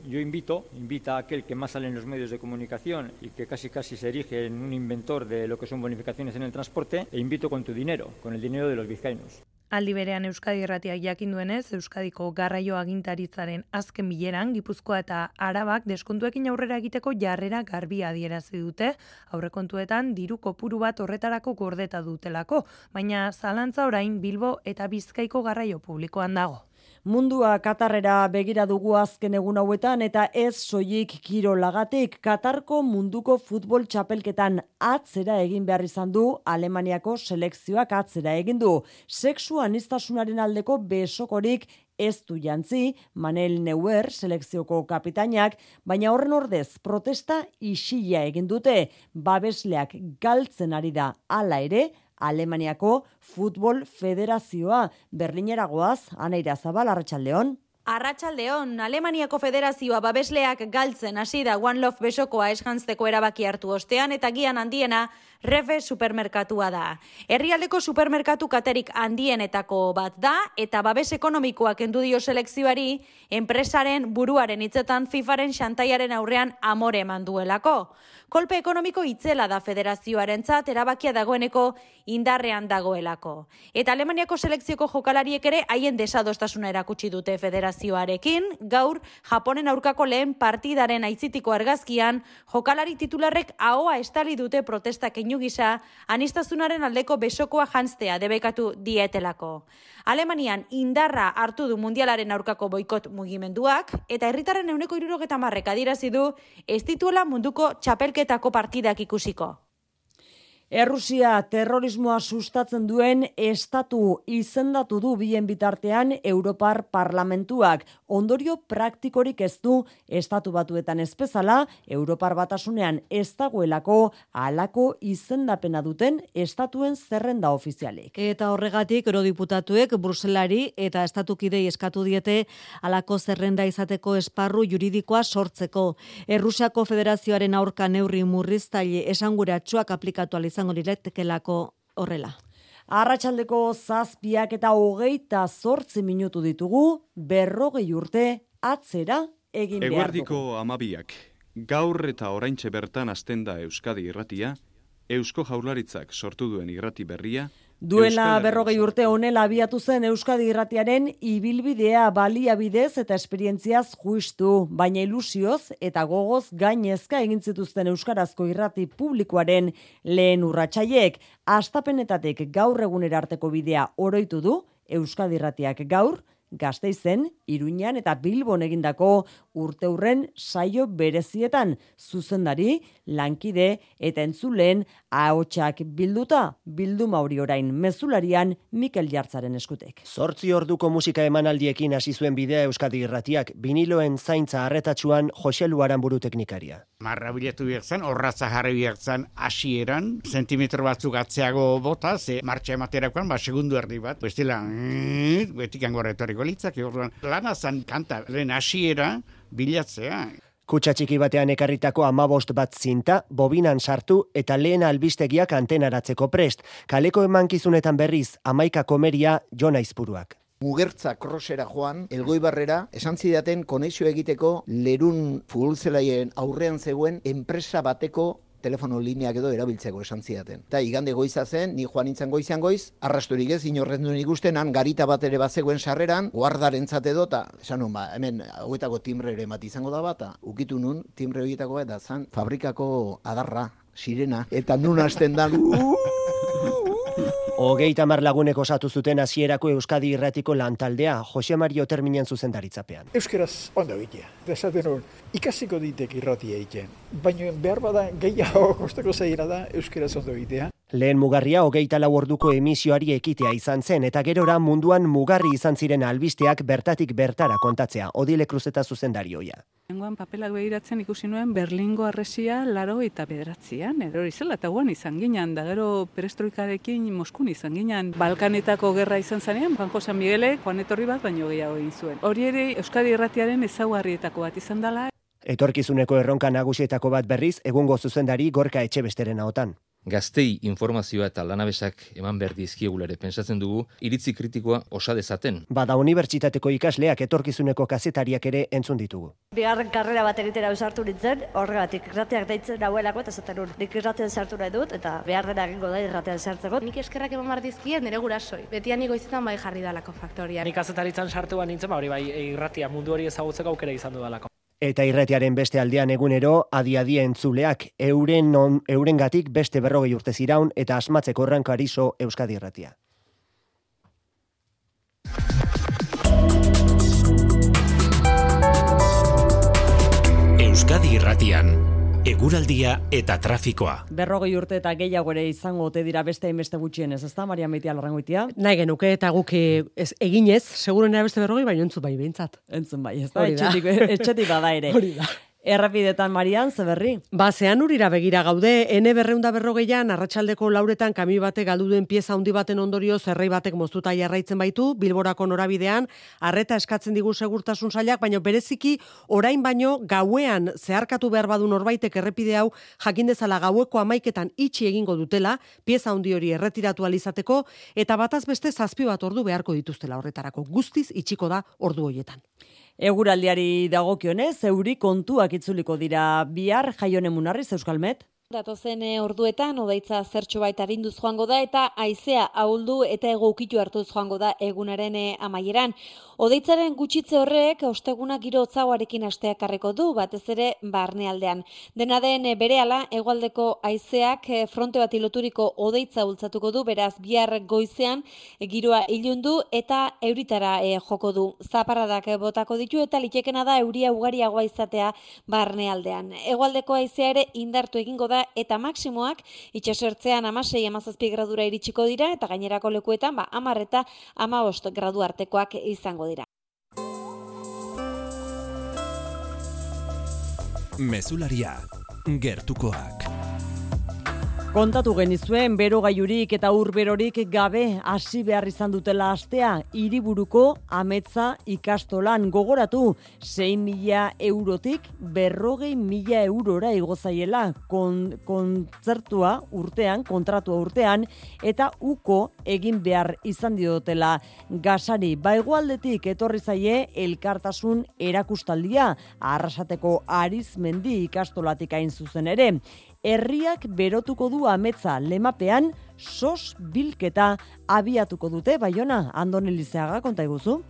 Yo invito, invita a aquel que más sale en los medios de comunicación y que casi casi se erige en un inventor de lo que son bonificaciones en el transporte, e invito con tu dinero, con el dinero de los vizcaínos. Aldi berean Euskadi Irratiak jakin duenez, Euskadiko garraio agintaritzaren azken bileran, Gipuzkoa eta Arabak deskontuekin aurrera egiteko jarrera garbia adierazi dute, aurrekontuetan diru kopuru bat horretarako gordeta dutelako, baina zalantza orain Bilbo eta Bizkaiko garraio publikoan dago. Mundua Katarrera begira dugu azken egun hauetan eta ez soilik kirolagatik Katarko munduko futbol txapelketan atzera egin behar izan du. Alemaniako selekzioak atzera egin du. Sexu anistasunaren aldeko besokorik ez du jantzi. Manel Neuer selekzioko kapitainak, baina horren ordez protesta isila egin dute. Babesleak galtzen ari da. Hala ere Alemaniako Futbol Federazioa. Berlineragoaz Anaira Zabal Arratsaldeon Arratsaldeon, Alemaniako Federazioa babesleak galtzen hasi da One Love besokoa eskantzeko erabaki hartu ostean eta gian handiena Refe supermerkatua da. Herrialdeko supermerkatu katerik handienetako bat da eta babes ekonomikoak endu dio selekzioari enpresaren buruaren hitzetan FIFAren xantaiaren aurrean amore eman duelako. Kolpe ekonomiko itzela da federazioarentzat erabakia dagoeneko indarrean dagoelako. Eta Alemaniako selekzioko jokalariek ere haien desadostasuna erakutsi dute federazioarekin, gaur Japonen aurkako lehen partidaren aitzitiko argazkian, jokalari titularrek ahoa estali dute protesta keinu gisa, anistazunaren aldeko besokoa jantztea debekatu dietelako. Alemanian indarra hartu du mundialaren aurkako boikot mugimenduak, eta herritaren euneko irurogeta marrek adirazi du, ez dituela munduko txapelketako partidak ikusiko. Errusia terrorismoa sustatzen duen estatu izendatu du bien bitartean Europar Parlamentuak. Ondorio praktikorik ez du estatu batuetan ezpezala, Europar Batasunean ez dagoelako alako izendapena duten estatuen zerrenda ofizialik. Eta horregatik eurodiputatuek Bruselari eta estatukidei eskatu diete alako zerrenda izateko esparru juridikoa sortzeko. Errusiako Federazioaren aurka neurri murriztaile esanguratsuak aplikatu izango liretekelako horrela. Arratxaldeko zazpiak eta hogeita zortzi minutu ditugu, berrogei urte atzera egin behar dugu. Eguerdiko amabiak, gaur eta oraintxe bertan azten da Euskadi irratia, Eusko jaularitzak sortu duen irrati berria, Duela berrogei urte honela abiatu zen Euskadi irratiaren ibilbidea baliabidez eta esperientziaz justu, baina ilusioz eta gogoz gainezka egin zituzten Euskarazko irrati publikoaren lehen urratsaiek astapenetatek gaur egunera arteko bidea oroitu du Euskadi irratiak gaur, Gasteizen, Iruñan eta Bilbon egindako urteurren saio berezietan. Zuzendari, lankide eta entzulen ahotsak bilduta, bilduma hori orain mezularian Mikel Jartzaren eskutek. Zortzi orduko musika emanaldiekin hasi zuen bidea Euskadi Irratiak, biniloen zaintza harretatsuan Jose Luaran buru teknikaria. Marra bilatu biertzen, horratza jarri biertzen hasieran, sentimetro batzuk atzeago bota, ze martxa ematerakoan, ba, segundu erdi bat, bestela, mm, betik angorretoriko litzak, orduan, lana zan kanta, lehen hasiera, bilatzea. Kutsa txiki batean ekarritako amabost bat zinta, bobinan sartu eta lehen albistegiak antenaratzeko prest. Kaleko emankizunetan berriz, amaika komeria jona izpuruak. Mugertza krosera joan, elgoi barrera, esan zidaten konexio egiteko lerun futbolzelaien aurrean zegoen enpresa bateko telefono lineak edo erabiltzeko esan zidaten. Eta igande goiza zen, ni joan nintzen goizan goiz, arrasturik ez, inorren duen ikustenan, garita bat ere bazegoen sarreran, guardaren zate dota, esan nun, ba, hemen, hauetako timbre ere bat izango da bata, ukitu nun, timbre horietako eta zan, fabrikako adarra, sirena, eta nun hasten da, Hogeita mar lagunek osatu zuten hasierako Euskadi irratiko lantaldea, Jose Mario terminen zuzendaritzapean. Euskeraz ondo egitea. Desaten hor, ikasiko ditek irratia egiten. Baina behar bada gehiago kostako zaira da Euskeraz ondo egitea. Lehen mugarria hogeita lau orduko emisioari ekitea izan zen, eta gerora munduan mugarri izan ziren albisteak bertatik bertara kontatzea, odile kruzeta zuzendarioia. Lenguan papelak behiratzen ikusi nuen Berlingo arresia laro eta bederatzean, hori zela, eta guan izan ginen, da gero perestroikarekin Moskun izan ginen. Balkanetako gerra izan zanean, Juan Jose Miguele, Juan Etorri bat, baino gehiago egin zuen. Hori ere, Euskadi Erratiaren ezaugarrietako bat izan dela. Etorkizuneko erronka nagusietako bat berriz, egungo zuzendari gorka etxe besteren ahotan gaztei informazioa eta lanabesak eman behar dizkiegulare pensatzen dugu, iritzi kritikoa osa dezaten. Bada unibertsitateko ikasleak etorkizuneko kazetariak ere entzun ditugu. Bigarren karrera bat egitera usartu nintzen, horregatik irrateak deitzen nauelako eta zaten nik irratean sartu nahi dut eta behar dena egingo da irratean sartzeko. Nik eskerrak eman behar dizkien nire gurasoi, beti aniko izaten bai jarri dalako faktoria. Nik kazetaritzan sartu nintzen, ba hori bai irratia mundu hori ezagutzeko aukera izan du dalako. Eta irretiaren beste aldean egunero, adi-adi entzuleak, euren non, eurengatik beste berrogei urte ziraun eta asmatzeko errankarizo Euskadi irratia. Euskadi irratian, Eguraldia eta trafikoa. Berrogei urte eta gehiago ere izango ote dira beste beste gutxien ez ezta, Maria Meitia Lorrangoitia? Nahi genuke eta guk eh, ez eginez, seguro nera beste berrogei, baina entzun bai behintzat. Entzun bai, ez da, etxetik, etxetik bada ere. Hori da. Errapidetan Marian, ze berri? Ba, zean urira begira gaude, ene berreunda berrogeian, arratsaldeko lauretan kami batek galdu duen pieza handi baten ondorio zerrei batek moztuta jarraitzen baitu, bilborako norabidean, arreta eskatzen digu segurtasun sailak, baina bereziki orain baino gauean zeharkatu behar badu norbaitek errepide hau jakin dezala gaueko amaiketan itxi egingo dutela, pieza handi hori erretiratu alizateko, eta bataz beste zazpi bat ordu beharko dituztela horretarako. Guztiz itxiko da ordu hoietan. Eguraldiari dagokionez, euri kontuak itzuliko dira bihar jaione munarriz Euskalmet. Datozen eh, orduetan, odaitza zertxo baita rinduz joango da, eta aizea ahuldu eta egokitu hartuz joango da egunaren eh, amaieran. Odeitzaren gutxitze horrek, osteguna giro otzauarekin asteak karreko du, batez ere barnealdean. Dena den eh, bere ala, egualdeko aizeak fronte bat iloturiko odeitza ultzatuko du, beraz bihar goizean giroa ilundu eta euritara joko du. Zaparradak botako ditu eta litekena da euria ugariagoa izatea barnealdean. Egualdeko aizea ere indartu egingo da eta maksimoak itxasertzean amasei amazazpi gradura iritsiko dira eta gainerako lekuetan ba, amar eta amabost gradu artekoak izango dira. Mesularia, gertukoak. Kontatu genizuen bero gaiurik eta urberorik gabe hasi behar izan dutela astea hiriburuko ametza ikastolan gogoratu 6 mila eurotik berrogei mila eurora igozaiela kon, kontzertua urtean, kontratua urtean eta uko egin behar izan diotela gasari. Baigualdetik etorri zaie elkartasun erakustaldia arrasateko arizmendi ikastolatik hain zuzen ere herriak berotuko du ametza lemapean sos bilketa abiatuko dute, baiona, andonelizeaga konta iguzu?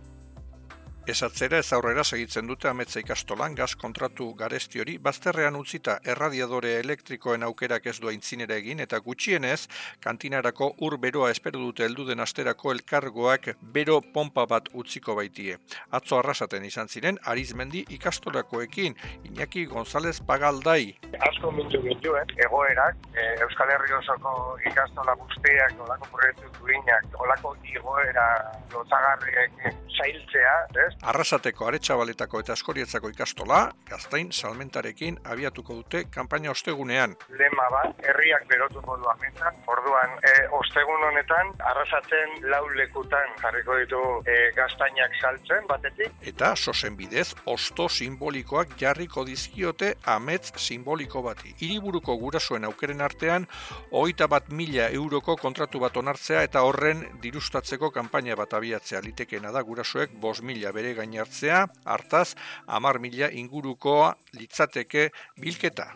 Ez atzera ez aurrera segitzen dute ametza ikastolan gaz kontratu garesti hori, bazterrean utzita erradiadore elektrikoen aukerak ez du aintzinera egin eta gutxienez kantinarako ur beroa espero dute heldu den asterako elkargoak bero pompa bat utziko baitie. Atzo arrasaten izan ziren arizmendi ikastolakoekin, Iñaki González Pagaldai. Asko mintu gintuen, egoerak, e, Euskal Herri osoko ikastola guztiak, olako proiektu duinak, olako igoera lotagarriek zailtzea, ez? Arrasateko aretsabaletako eta eskorietzako ikastola, gaztain salmentarekin abiatuko dute kanpaina ostegunean. Lema bat, herriak berotuko du amentan. Orduan, e, ostegun honetan, arrasatzen lau lekutan jarriko ditu e, gaztainak saltzen batetik. Eta sosen bidez, osto simbolikoak jarriko dizkiote amets simboliko bati. Hiriburuko gurasoen aukeren artean, hogeita bat mila euroko kontratu bat onartzea eta horren dirustatzeko kanpaina bat abiatzea litekeena da gurasoek bos mila bere gainartzea, hartaz, amar mila ingurukoa litzateke bilketa.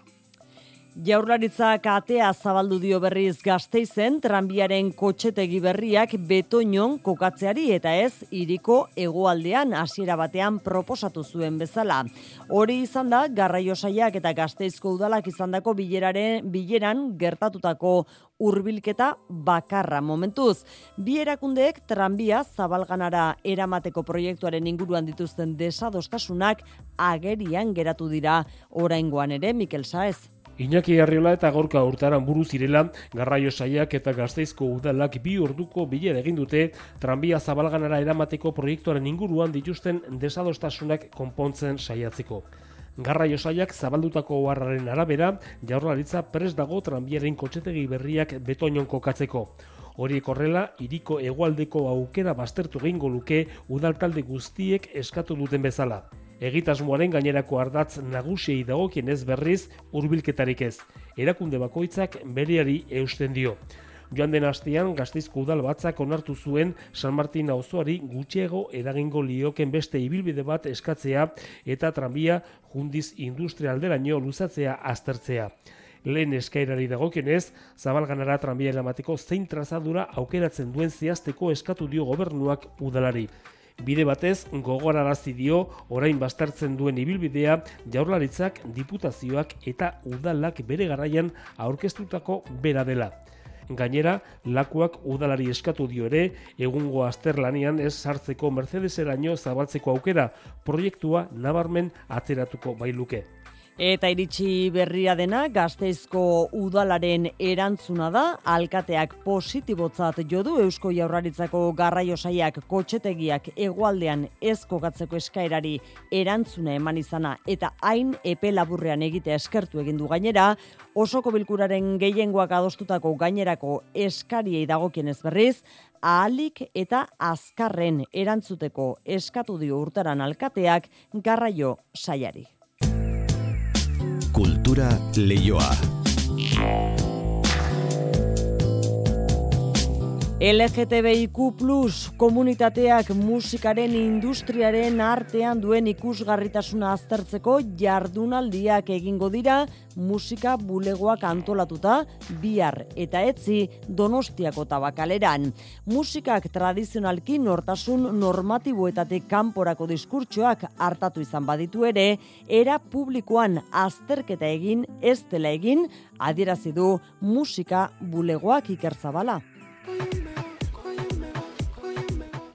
Jaurlaritzak atea zabaldu dio berriz gazteizen tranbiaren kotxetegi berriak betoinon kokatzeari eta ez iriko hegoaldean hasiera batean proposatu zuen bezala. Hori izan da garraio saiak eta gazteizko udalak izandako bileraren bileran gertatutako hurbilketa bakarra momentuz. Bi erakundeek tranbia zabalganara eramateko proiektuaren inguruan dituzten desadostasunak agerian geratu dira oraingoan ere Mikel Saez. Iñaki Arriola eta Gorka Urtaran buru zirela, garraio saiak eta gazteizko udalak bi orduko bilera egin dute tranbia zabalganara eramateko proiektuaren inguruan dituzten desadostasunak konpontzen saiatzeko. Garraio saiak zabaldutako oharraren arabera, jaurlaritza pres dago tranbiaren kotxetegi berriak betoinon kokatzeko. Horiek horrela, iriko hegoaldeko aukera baztertu egingo luke udaltalde guztiek eskatu duten bezala egitasmoaren gainerako ardatz nagusiei dagokien ez berriz hurbilketarik ez. Erakunde bakoitzak bereari eusten dio. Joan den astean Gasteizko udal batzak onartu zuen San Martin auzoari gutxiego eragingo lioken beste ibilbide bat eskatzea eta tranbia jundiz industrialderaino luzatzea aztertzea. Lehen eskairari dagokionez, zabalganara tranbia eramateko zein trazadura aukeratzen duen zehazteko eskatu dio gobernuak udalari. Bide batez, gogorarazi dio orain bastartzen duen ibilbidea jaurlaritzak, diputazioak eta udalak bere garaian aurkeztutako bera dela. Gainera, lakuak udalari eskatu dio ere, egungo azterlanian ez sartzeko Mercedeseraino zabaltzeko aukera, proiektua nabarmen atzeratuko bailuke. Eta iritsi berria dena gazteizko udalaren erantzuna da, alkateak positibotzat jodu Eusko Jaurlaritzako garraio saiak kotxetegiak egualdean ez kokatzeko eskaerari erantzuna eman izana eta hain epe laburrean egite eskertu egin du gainera, osoko bilkuraren gehiengoak adostutako gainerako eskariei dagokien ez berriz, ahalik eta azkarren erantzuteko eskatu dio urtaran alkateak garraio saiari. Kultura leioa. LGTBIQ plus komunitateak musikaren industriaren artean duen ikusgarritasuna aztertzeko jardunaldiak egingo dira musika bulegoak antolatuta bihar eta etzi donostiako tabakaleran. Musikak tradizionalki nortasun normatiboetatik kanporako diskurtsoak hartatu izan baditu ere, era publikoan azterketa egin ez dela egin adierazi du musika bulegoak ikerzabala.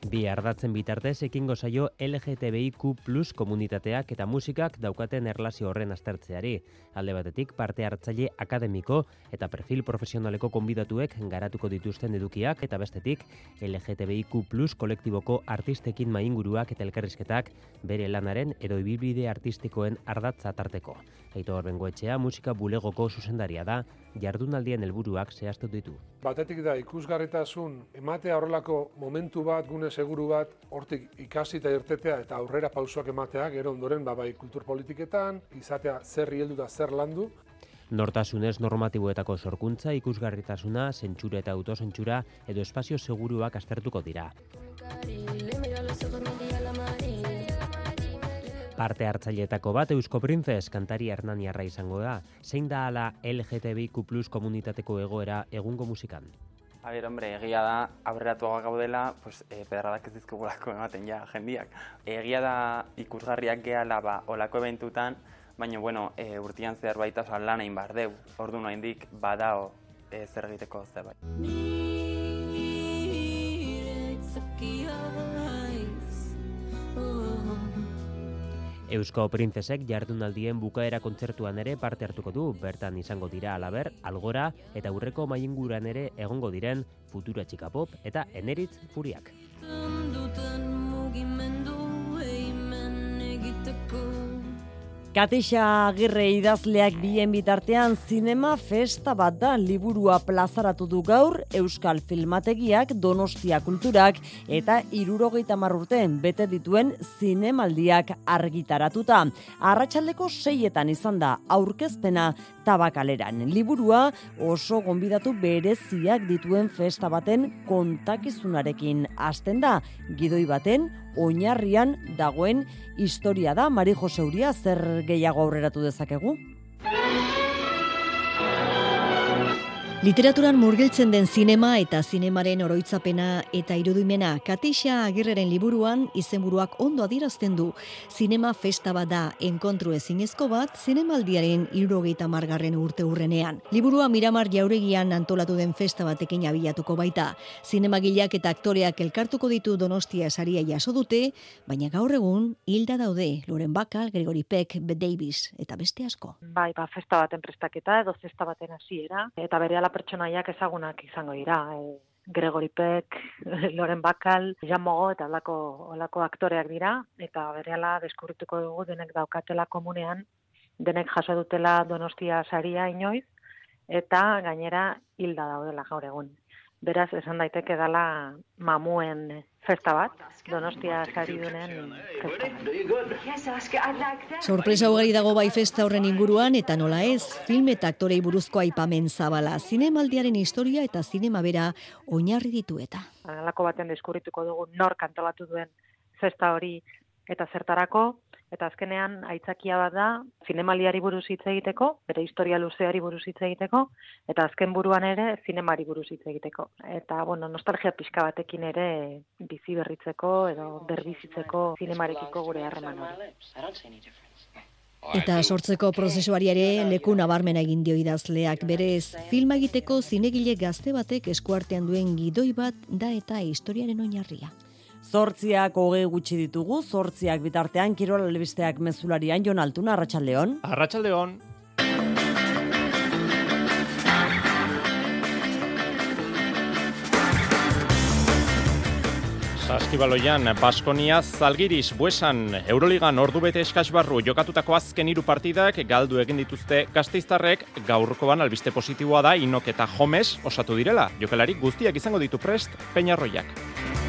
Bi ardatzen bitartez ekingo zaio LGTBIQ komunitateak eta musikak daukaten erlazio horren aztertzeari. Alde batetik parte hartzaile akademiko eta perfil profesionaleko konbidatuek garatuko dituzten edukiak eta bestetik LGTBIQ kolektiboko artistekin mainguruak eta elkarrizketak bere lanaren edo ibilbide artistikoen ardatza tarteko. Aitor Bengoetxea musika bulegoko zuzendaria da, jardunaldien helburuak zehaztu ditu. Batetik da ikusgarritasun ematea horrelako momentu bat, gune seguru bat, hortik ikasi eta irtetea eta aurrera pausoak ematea, gero ondoren ba, bai kultur politiketan, izatea zer hieldu da zer landu. Nortasunez normatiboetako sorkuntza, ikusgarritasuna, zentsura eta autozentsura edo espazio seguruak aztertuko dira. Parte hartzaileetako bat Eusko Princes kantari Hernaniarra izango da. Zein da ala LGTBIQ komunitateko egoera egungo musikan? A ber, hombre, egia da, aurreratuagoak gaudela, pues, e, pedradak ez dizkugulako ematen ja, jendiak. Egia da, ikusgarriak gehala, ba, olako eventutan, baina, bueno, e, urtian zehar baita oso lan egin bar deu. Ordu noa badao, e, zer egiteko zerbait. Eusko Printzesek jardunaldien bukaera kontzertuan ere parte hartuko du, bertan izango dira alaber, algora eta urreko mainguran ere egongo diren futura txika eta eneritz furiak. Duten mugimendu egiteko Katixa Agirre idazleak bien bitartean zinema festa bat da liburua plazaratu du gaur Euskal Filmategiak Donostia Kulturak eta irurogeita marrurten bete dituen zinemaldiak argitaratuta. Arratxaldeko seietan izan da aurkezpena tabakaleran. Liburua oso gonbidatu bereziak dituen festa baten kontakizunarekin hasten da. Gidoi baten oinarrian dagoen historia da. Mari Jose Uria, zer gehiago aurreratu dezakegu? Literaturan murgiltzen den zinema eta zinemaren oroitzapena eta irudimena Katixa Agirreren liburuan izenburuak ondo adierazten du. Zinema festa bat da enkontru ezinezko bat zinemaldiaren irurogeita margarren urte urrenean. Liburua Miramar jauregian antolatu den festa batekin abilatuko baita. Zinemagileak eta aktoreak elkartuko ditu donostia saria jaso dute, baina gaur egun hilda daude Loren Bakal, Gregory Peck, Bette Davis eta beste asko. Bai, ba, festa baten prestaketa edo festa baten hasiera eta berehala pertsonaiak ezagunak izango dira. E, Gregory Peck, Loren Bakal, Jan Mogo eta olako, olako aktoreak dira, eta berehala deskubrituko dugu denek daukatela komunean, denek jaso dutela donostia saria inoiz, eta gainera hilda daudela gaur egun. Beraz, esan daiteke dala mamuen festa bat, donostia sari dunen Sorpresa ugari dago bai festa horren inguruan eta nola ez, film eta aktorei buruzko aipamen zabala, zinemaldiaren historia eta zinema bera oinarri ditu eta. Alako baten deskurrituko dugu nor kantolatu duen festa hori eta zertarako, eta azkenean aitzakia bat da zinemaliari buruz hitz egiteko, bere historia luzeari buruz hitz egiteko, eta azken buruan ere zinemari buruz hitz egiteko. Eta, bueno, nostalgia pixka batekin ere bizi berritzeko edo berbizitzeko zinemarekiko gure harreman hori. Eta sortzeko prozesuari ere leku nabarmena egin dio idazleak berez, filma egiteko zinegile gazte batek eskuartean duen gidoi bat da eta historiaren oinarria. Zortziak hoge gutxi ditugu, zortziak bitartean, kirola lebisteak mezularian, Jon Altuna, Arratxaldeon. Arratxaldeon. Saskibaloian, Baskonia, Zalgiris, Buesan, Euroligan ordubete eskasbarru jokatutako azken hiru partidak galdu egin dituzte gazteiztarrek gaurkoan albiste positiboa da inok eta jomes osatu direla. Jokelari guztiak izango ditu prest, peñarroiak.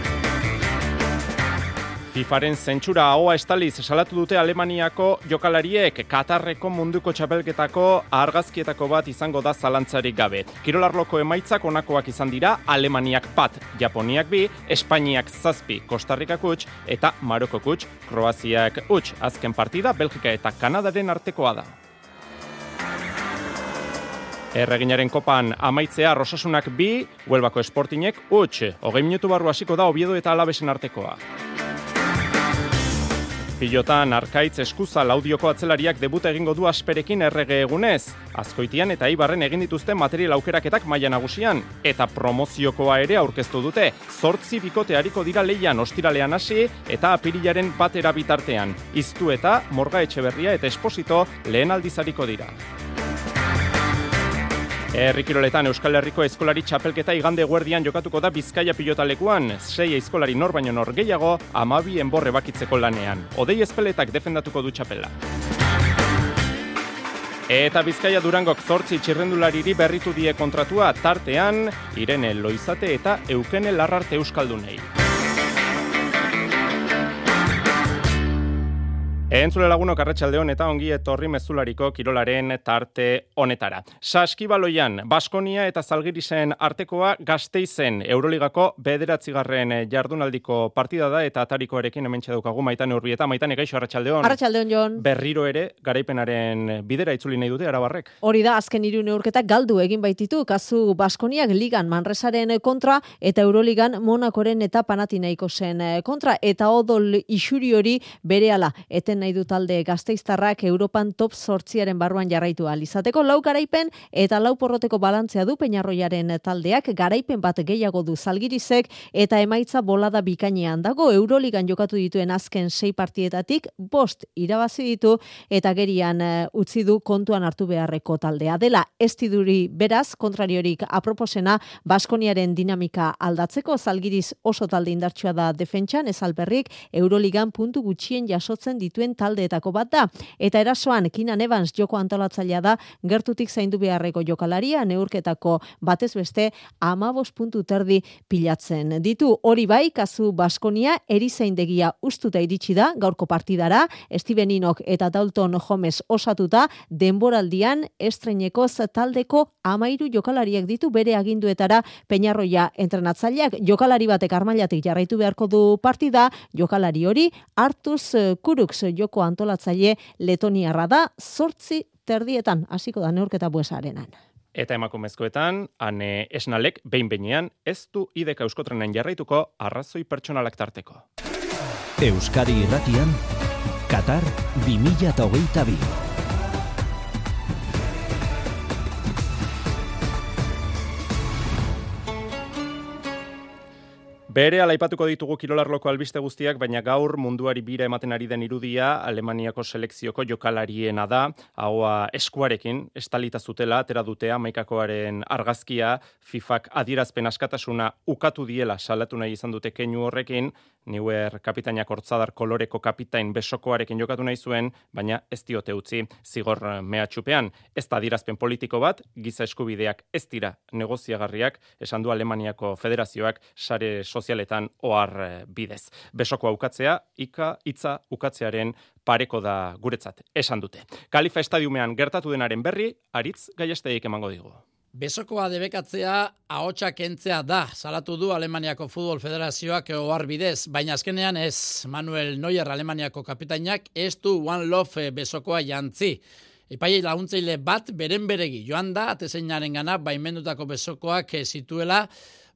FIFAren zentsura ahoa estaliz salatu dute Alemaniako jokalariek Katarreko munduko txapelketako argazkietako bat izango da zalantzarik gabe. Kirolarloko emaitzak onakoak izan dira Alemaniak pat, Japoniak bi, Espainiak zazpi, Kostarrikak utx eta Maroko utx, Kroaziak utx. Azken partida, Belgika eta Kanadaren artekoa da. Erreginaren kopan amaitzea Rosasunak bi, Huelbako Esportinek utx. Hogei minutu barru hasiko da Obiedo eta Alabesen artekoa. Pilotan arkaitz eskuza laudioko atzelariak debuta egingo du asperekin errege egunez. Azkoitian eta ibarren egin dituzte material aukeraketak maila nagusian. Eta promoziokoa ere aurkeztu dute. Zortzi bikote hariko dira leian ostiralean hasi eta apirilaren batera bitartean. Iztu eta morga etxeberria eta esposito lehen aldizariko dira. Errikiroletan Euskal Herriko eskolari txapelketa igande guerdian jokatuko da Bizkaia pilotalekuan, sei eskolari nor baino nor gehiago, amabi enborre bakitzeko lanean. Odei espeletak defendatuko du txapela. Eta Bizkaia Durangok zortzi txirrendulariri berritu die kontratua tartean, Irene Loizate eta Eukene Larrarte Euskaldunei. Entzule lagunok arratsaldeon eta ongi etorri mezulariko kirolaren tarte honetara. Saskibaloian, Baskonia eta Zalgirisen artekoa gazteizen Euroligako bederatzigarren jardunaldiko partida da eta atarikoarekin hemen daukagu maitan urbi eta maitan egaixo arratsaldeon. Arratsaldeon Jon. Berriro ere garaipenaren bidera itzuli nahi dute arabarrek. Hori da azken hiru neurketak galdu egin baititu kasu Baskoniak ligan Manresaren kontra eta Euroligan Monakoren eta Panathinaikosen kontra eta odol isuri hori berehala eten nahi du talde gazteiztarrak Europan top sortziaren barruan jarraitu izateko. Lau garaipen eta lau porroteko balantzea du peñarroiaren taldeak. Garaipen bat gehiago du zalgirizek eta emaitza bolada bikainean dago. Euroligan jokatu dituen azken sei partietatik bost irabazi ditu eta gerian eh, utzi du kontuan hartu beharreko taldea dela. Estiduri beraz kontrariorik aproposena Baskoniaren dinamika aldatzeko. Zalgiriz oso talde indartsua da defentsan ez alberrik Euroligan puntu gutxien jasotzen dituen duten taldeetako bat da. Eta erasoan, Kinan Evans joko antolatzailea da, gertutik zaindu beharreko jokalaria, neurketako batez beste, amabos puntu terdi pilatzen. Ditu hori bai, kazu Baskonia, erizaindegia ustuta iritsi da, gaurko partidara, Steven Inok eta Dalton Holmes osatuta, denboraldian estreinekoz taldeko amairu jokalariak ditu bere aginduetara Peñarroia entrenatzaileak jokalari batek armailatik jarraitu beharko du partida, jokalari hori Artus Kurux joko antolatzaile Letoniarra da, sortzi terdietan hasiko da neurketa buesarenan. Eta emakumezkoetan, ane esnalek behin behinean ez du ideka euskotrenen jarraituko arrazoi pertsonalak tarteko. Euskadi irratian, Qatar 2022. Bere alaipatuko ditugu kirolarloko albiste guztiak, baina gaur munduari bira ematen ari den irudia Alemaniako selekzioko jokalariena da, haua eskuarekin, estalita zutela, atera dutea, maikakoaren argazkia, FIFAk adierazpen askatasuna ukatu diela salatu nahi izan dute keinu horrekin, Niwer kapitainak hortzadar koloreko kapitain besokoarekin jokatu nahi zuen, baina ez diote utzi zigor mehatxupean. Ez da dirazpen politiko bat, giza eskubideak ez dira negoziagarriak, esan du Alemaniako federazioak sare sozialetan ohar eh, bidez. Besoko ukatzea, ika, hitza ukatzearen pareko da guretzat, esan dute. Kalifa estadiumean gertatu denaren berri, aritz gaiesteik emango digu. Besokoa debekatzea ahotsa kentzea da, salatu du Alemaniako Futbol Federazioak ohar bidez, baina azkenean ez. Manuel Neuer Alemaniako kapitainak ez du One Love eh, besokoa jantzi. Epai laguntzaile bat beren beregi joan da, atezeinaren gana, baimendutako besokoak eh, zituela,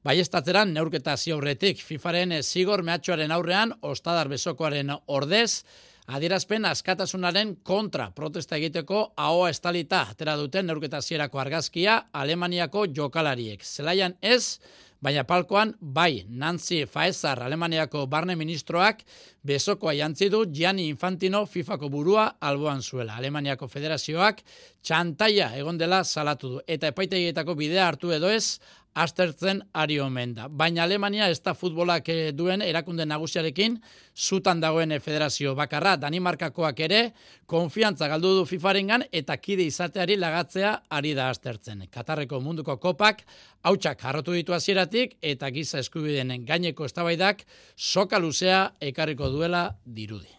Bai estatzeran neurketa ziaurretik, FIFAren zigor mehatxoaren aurrean, ostadar besokoaren ordez, adierazpen askatasunaren kontra protesta egiteko ahoa estalita atera duten neurketa zierako argazkia Alemaniako jokalariek. Zelaian ez, baina palkoan bai Nancy Faezar Alemaniako barne ministroak besokoa jantzi du Gianni Infantino FIFAko burua alboan zuela. Alemaniako federazioak txantaia egon dela salatu du. Eta epaitegietako bidea hartu edo ez, astertzen ari omen da. Baina Alemania ez da futbolak eh, duen erakunde nagusiarekin zutan dagoen federazio bakarra. Danimarkakoak ere, konfiantza galdu du FIFArengan eta kide izateari lagatzea ari da astertzen. Katarreko munduko kopak, hautsak harrotu ditu hasieratik eta giza eskubideen gaineko eztabaidak soka luzea ekarriko duela dirudi.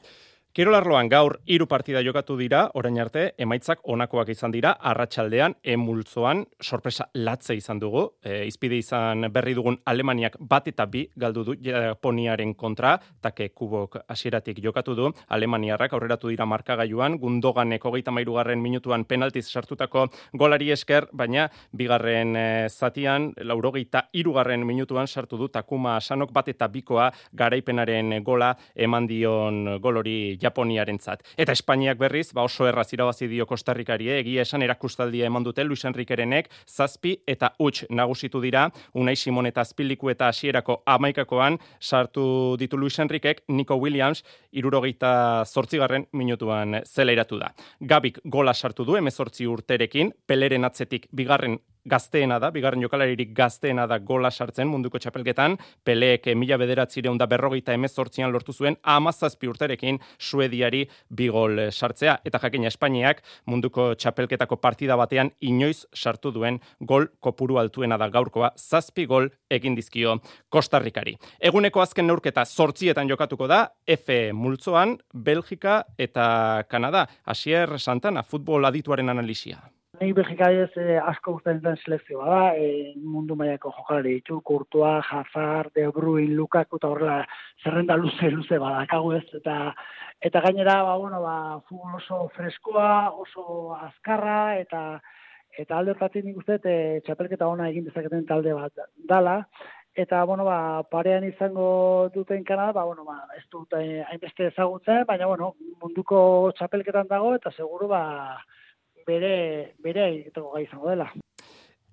Kirolarloan gaur hiru partida jokatu dira, orain arte emaitzak onakoak izan dira, arratsaldean emultzoan sorpresa latze izan dugu, e, izpide izan berri dugun Alemaniak bat eta bi galdu du Japoniaren kontra, take kubok hasieratik jokatu du, Alemaniarrak aurreratu dira markagailuan, gundogan hogeita mairugarren minutuan penaltiz sartutako golari esker, baina bigarren e, zatian, laurogeita irugarren minutuan sartu du Takuma Sanok bat eta bikoa garaipenaren gola eman dion golori Japoniarentzat. Eta Espainiak berriz, ba oso erraz irabazi dio Kostarrikari, eh? egia esan erakustaldia eman dute Luis Enrikerenek, zazpi eta huts nagusitu dira, Unai Simon eta Azpiliku eta hasierako amaikakoan sartu ditu Luis Enrikek, Nico Williams, irurogeita zortzigarren minutuan zeleiratu da. Gabik gola sartu du, emezortzi urterekin, peleren atzetik bigarren gazteena da, bigarren jokalaririk gazteena da gola sartzen munduko txapelketan, peleek mila bederatzireun da berrogeita emezortzian lortu zuen, amazazpi urterekin suediari bigol sartzea, eta jakina Espainiak munduko txapelketako partida batean inoiz sartu duen gol kopuru altuena da gaurkoa, zazpi gol egin dizkio Kostarrikari. Eguneko azken neurketa sortzietan jokatuko da, F multzoan, Belgika eta Kanada. Asier Santana, futbol adituaren analizia. Nei Belgika ez eh, asko gustatzen den selekzioa da, eh, mundu mailako jokalari ditu, Courtois, Hazard, De Bruyne, Lukaku eta horrela zerrenda luze luze badakagu ez eta eta gainera ba bueno ba futbol oso freskoa, oso azkarra eta eta alde hortatik nik uste e, txapelketa ona egin dezaketen talde bat dala. Eta bueno ba parean izango duten Kanada ba bueno ba ez dut eh, hainbeste ezagutzen baina bueno munduko txapelketan dago eta seguru ba bere, bere egiteko gai izango dela.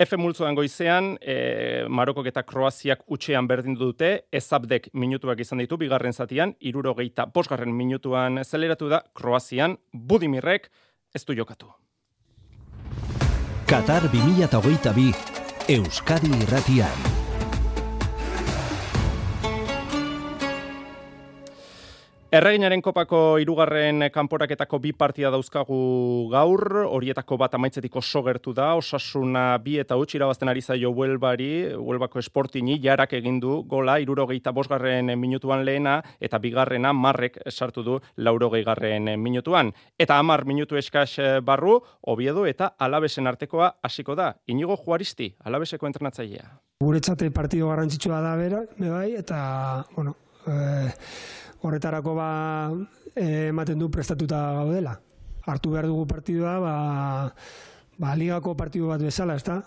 F multzoan goizean, e, Marokok eta Kroaziak utxean berdin dute, ezabdek minutuak izan ditu, bigarren zatian, irurogeita posgarren minutuan zeleratu da, Kroazian, Budimirrek ez du jokatu. Qatar 2022, Euskadi irratian. Erreginaren kopako irugarren kanporaketako bi partida dauzkagu gaur, horietako bat amaitzetik oso gertu da, osasuna bi eta utx irabazten ari zaio huelbari, huelbako esportini, jarak egin du gola, irurogeita bosgarren minutuan lehena, eta bigarrena marrek sartu du laurogei garren minutuan. Eta amar minutu eskaz barru, obiedo eta alabesen artekoa hasiko da. Inigo juaristi, alabeseko entrenatzailea. Guretzate partido garrantzitsua da bera, bai, eta, bueno, eh, horretarako ba ematen du prestatuta gaudela. Hartu behar dugu partidua, ba, ba ligako partidu bat bezala, ezta?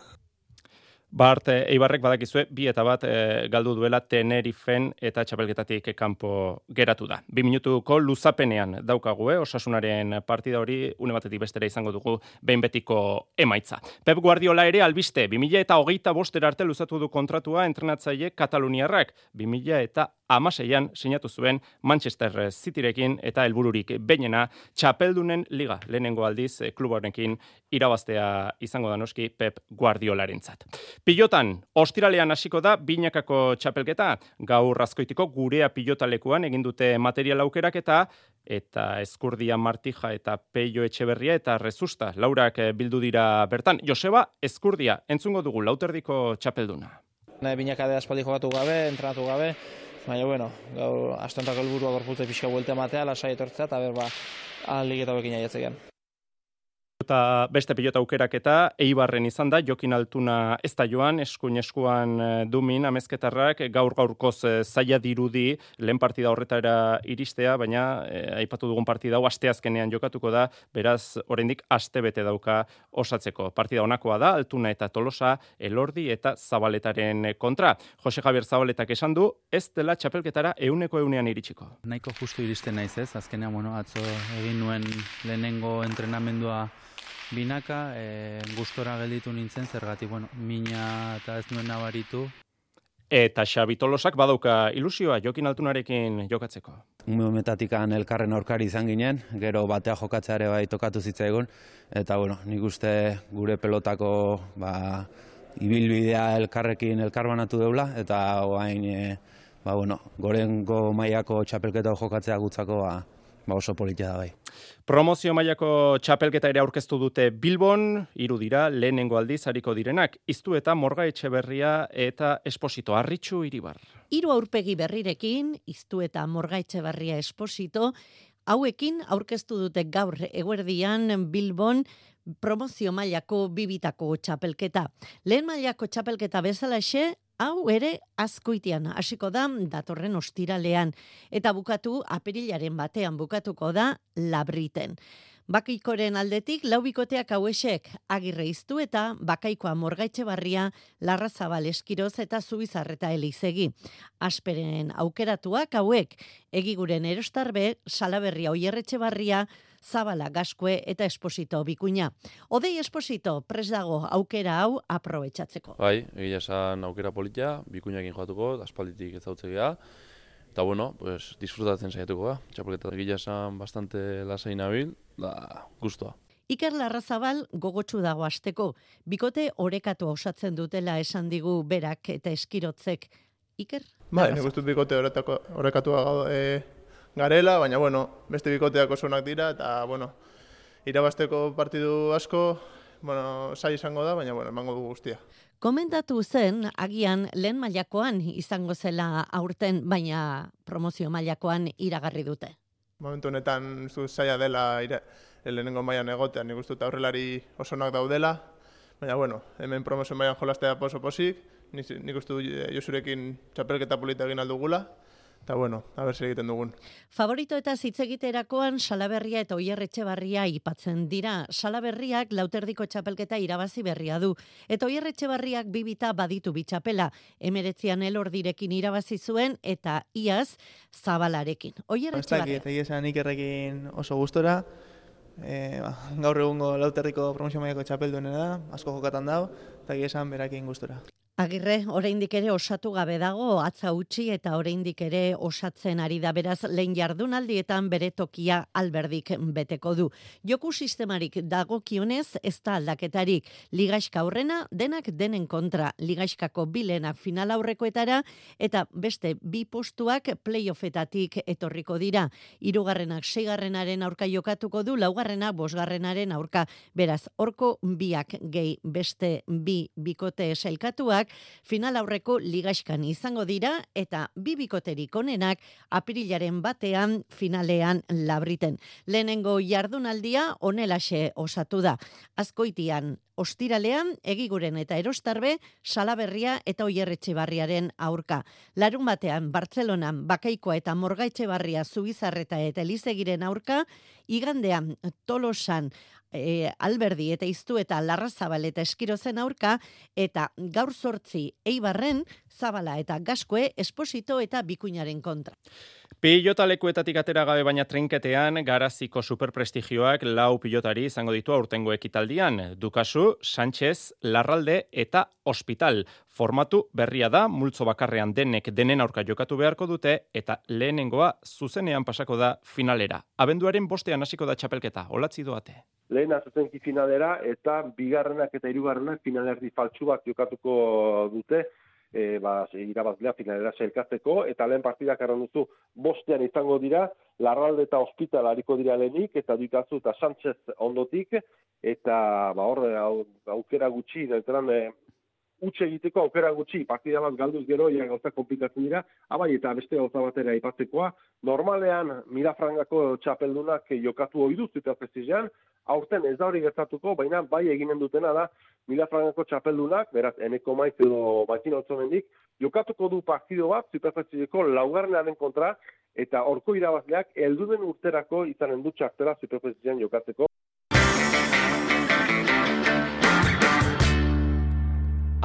Bart, Eibarrek badakizue, bi eta bat e, galdu duela Tenerifen eta txapelketatik kanpo geratu da. Bi minutuko luzapenean daukagu, eh? osasunaren partida hori, une batetik bestera izango dugu, behin betiko emaitza. Pep Guardiola ere albiste, 2000 eta hogeita bostera arte luzatu du kontratua entrenatzaile Kataluniarrak, 2000 eta amaseian sinatu zuen Manchester Cityrekin eta helbururik bainena txapeldunen liga lehenengo aldiz eh, kluborekin irabaztea izango da noski Pep Guardiolarentzat. Pilotan, ostiralean hasiko da binakako txapelketa, gaur razkoitiko gurea pilotalekuan egin dute material aukerak eta eta eskurdia martija eta peio etxeberria eta rezusta laurak eh, bildu dira bertan. Joseba, eskurdia, entzungo dugu lauterdiko txapelduna. Binakade aspaldi jokatu gabe, entrenatu gabe, Baina, bueno, gaur astontako helburua gorputze pixka buelte matea, lasai etortzea, eta berba, aligeta bekin aiatzean eta beste pilota aukerak eta Eibarren izan da Jokin Altuna ez da joan eskuin eskuan eh, dumin amezketarrak gaur gaurkoz e, zaila dirudi lehen partida horretara iristea baina e, aipatu dugun partida hau asteazkenean jokatuko da beraz oraindik aste bete dauka osatzeko. Partida honakoa da Altuna eta Tolosa Elordi eta Zabaletaren kontra. Jose Javier Zabaletak esan du ez dela txapelketara euneko eunean iritsiko. Nahiko justu iristen naiz ez? Azkenean bueno atzo egin nuen lehenengo entrenamendua binaka, e, gustora gelditu nintzen, zergatik, bueno, mina eta ez nuen nabaritu. Eta Xabi Tolosak badauka ilusioa Jokin Altunarekin jokatzeko. Momentatikan elkarren aurkari izan ginen, gero batea jokatzeare bai tokatu zitzaigun, eta bueno, nik uste gure pelotako ba, ibilbidea elkarrekin elkarbanatu deula, eta oain, e, ba, bueno, gorengo maiako txapelketa jokatzea gutzako ba, ba oso politia da bai. Promozio mailako txapelketa ere aurkeztu dute Bilbon, hiru dira lehenengo aldiz hariko direnak, iztu eta morga etxeberria eta esposito harritxu iribar. Hiru aurpegi berrirekin, iztu eta morga etxeberria esposito, hauekin aurkeztu dute gaur eguerdian Bilbon, promozio mailako bibitako txapelketa. Lehen mailako txapelketa bezala xe, hau ere azkoitian hasiko da datorren ostiralean eta bukatu apirilaren batean bukatuko da labriten. Bakikoren aldetik laubikoteak hauesek agirre iztu eta bakaikoa morgaitxe barria larra zabal eskiroz eta zubizarreta elizegi. Asperen aukeratuak hauek egiguren erostarbe salaberria oierretxe barria Zabala, Gaskue eta Esposito bikuina. Odei Esposito, pres dago aukera hau aprobetsatzeko. Bai, egia esan aukera politia, bikuinakin joatuko, aspalditik ez geha. Eta bueno, pues, disfrutatzen saiatuko da. Txapelketa egia esan bastante lasai nabil, da guztua. Iker Larrazabal gogotsu dago asteko. Bikote orekatu osatzen dutela esan digu berak eta eskirotzek. Iker? Bai, nik uste bikote orekatua e, garela, baina bueno, beste bikoteak oso dira eta bueno, irabasteko partidu asko, bueno, sai izango da, baina bueno, emango du guztia. Komentatu zen, agian lehen mailakoan izango zela aurten, baina promozio mailakoan iragarri dute. Momentu honetan zu saia dela ire, lehenengo mailan egotean, nik uste aurrelari osonak daudela, baina bueno, hemen promozio mailan jolastea oso posik, nik uste eh, Josurekin txapelketa polita egin aldugula, Eta bueno, a ber egiten dugun. Favorito eta hitz egiterakoan Salaberria eta Oierretxe barria ipatzen dira. Salaberriak lauterdiko txapelketa irabazi berria du. Eta Oierretxe barriak bibita baditu bitxapela. Emeretzian elordirekin irabazi zuen eta iaz zabalarekin. Oierretxe barria. Eta iesan ikerrekin oso gustora. E, ba, gaur egungo lauterdiko promosio maiako txapelduenera da, asko jokatan dago, eta iesan berakin gustora. Agirre, oraindik ere osatu gabe dago, atza utzi eta oraindik ere osatzen ari da beraz lehen jardunaldietan bere tokia alberdik beteko du. Joku sistemarik dagokionez ez da aldaketarik. Ligaiska aurrena denak denen kontra. Ligaiskako bilenak final aurrekoetara eta beste bi postuak playoffetatik etorriko dira. Hirugarrenak seigarrenaren aurka jokatuko du, laugarrena bosgarrenaren aurka. Beraz, horko biak gehi beste bi bikote eselkatuak final aurreko ligaiskan izango dira eta bi bikoterik onenak apirilaren batean finalean labriten. Lehenengo jardunaldia onelaxe osatu da. Azkoitian ostiralean egiguren eta erostarbe salaberria eta oierretxe barriaren aurka. Larun batean Bartzelonan bakaikoa eta morgaitxe barria zubizarreta eta elizegiren aurka, igandean tolosan e, alberdi eta iztu eta larra zabal eta eskirozen aurka, eta gaur sortzi eibarren, zabala eta gaskoe esposito eta bikuinaren kontra. Pilotalekuetatik atera gabe baina trinketean, garaziko superprestigioak lau pilotari izango ditu aurtengo ekitaldian. Dukasu, Sánchez, Larralde eta Hospital. Formatu berria da, multzo bakarrean denek denen aurka jokatu beharko dute, eta lehenengoa zuzenean pasako da finalera. Abenduaren bostean hasiko da txapelketa, olatzi doate. Lehen azuzenki finalera, eta bigarrenak eta hirugarrenak finalerdi faltsu bat jokatuko dute, e, ba, irabazlea finalera zelkatzeko, eta lehen partidak erran duzu bostean izango dira, larralde eta hospital hariko dira lehenik, eta dukazu eta Sánchez ondotik, eta ba, hor, aukera gutxi, delteran, e, utxe egiteko aukera gutxi, partida bat galduz gero, ja gauza komplikatzen dira, abai eta beste gauza batera ipatzekoa, normalean mirafrangako txapeldunak jokatu hori duz, eta prestigian, aurten ez da hori gertatuko, baina bai eginen dutena da, mirafrangako txapeldunak, beraz, eneko maiz edo batzina otzomendik, jokatuko du partido bat, superfetziko laugarrenaren kontra, eta orko irabazleak, elduden urterako izanen du txartera superfetzian jokatzeko.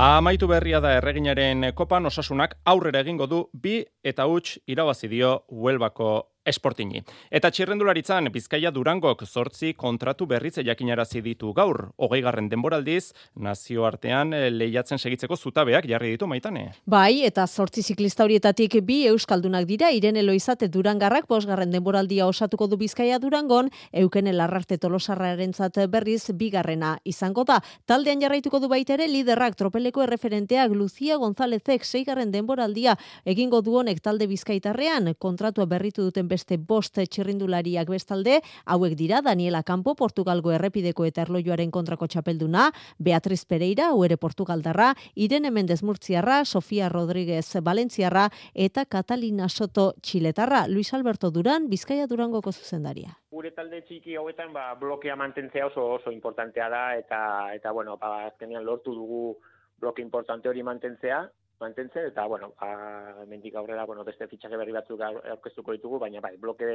Amaitu berria da erreginaren kopan osasunak aurrera egingo du bi eta huts irabazi dio Huelbako esportini. Eta txirrendularitzan, Bizkaia Durangok zortzi kontratu berritze jakinarazi ditu gaur. Hogei garren denboraldiz, nazio artean eh, lehiatzen segitzeko zutabeak jarri ditu maitane. Bai, eta zortzi ziklista horietatik bi euskaldunak dira, irene loizate Durangarrak bosgarren denboraldia osatuko du Bizkaia Durangon, euken larrarte tolosarraren berriz bigarrena izango da. Taldean jarraituko du baitere liderrak tropeleko erreferenteak Lucia Gonzálezek seigarren denboraldia egingo du honek talde Bizkaitarrean kontratua berritu duten beste bost txirrindulariak bestalde, hauek dira Daniela Campo, Portugalgo errepideko eta erlojuaren kontrako txapelduna, Beatriz Pereira, uere Portugaldarra, Irene Mendez Murtziarra, Sofia Rodríguez Valentziarra eta Catalina Soto Txiletarra. Luis Alberto Duran, Bizkaia Durangoko zuzendaria. Gure talde txiki hauetan ba, blokea mantentzea oso oso importantea da eta eta bueno, ba, azkenean lortu dugu bloke importante hori mantentzea, mantentzen, eta, bueno, ba, mendik aurrera, bueno, beste fitxake berri batzuk aurkeztuko ditugu, baina, bai, bloke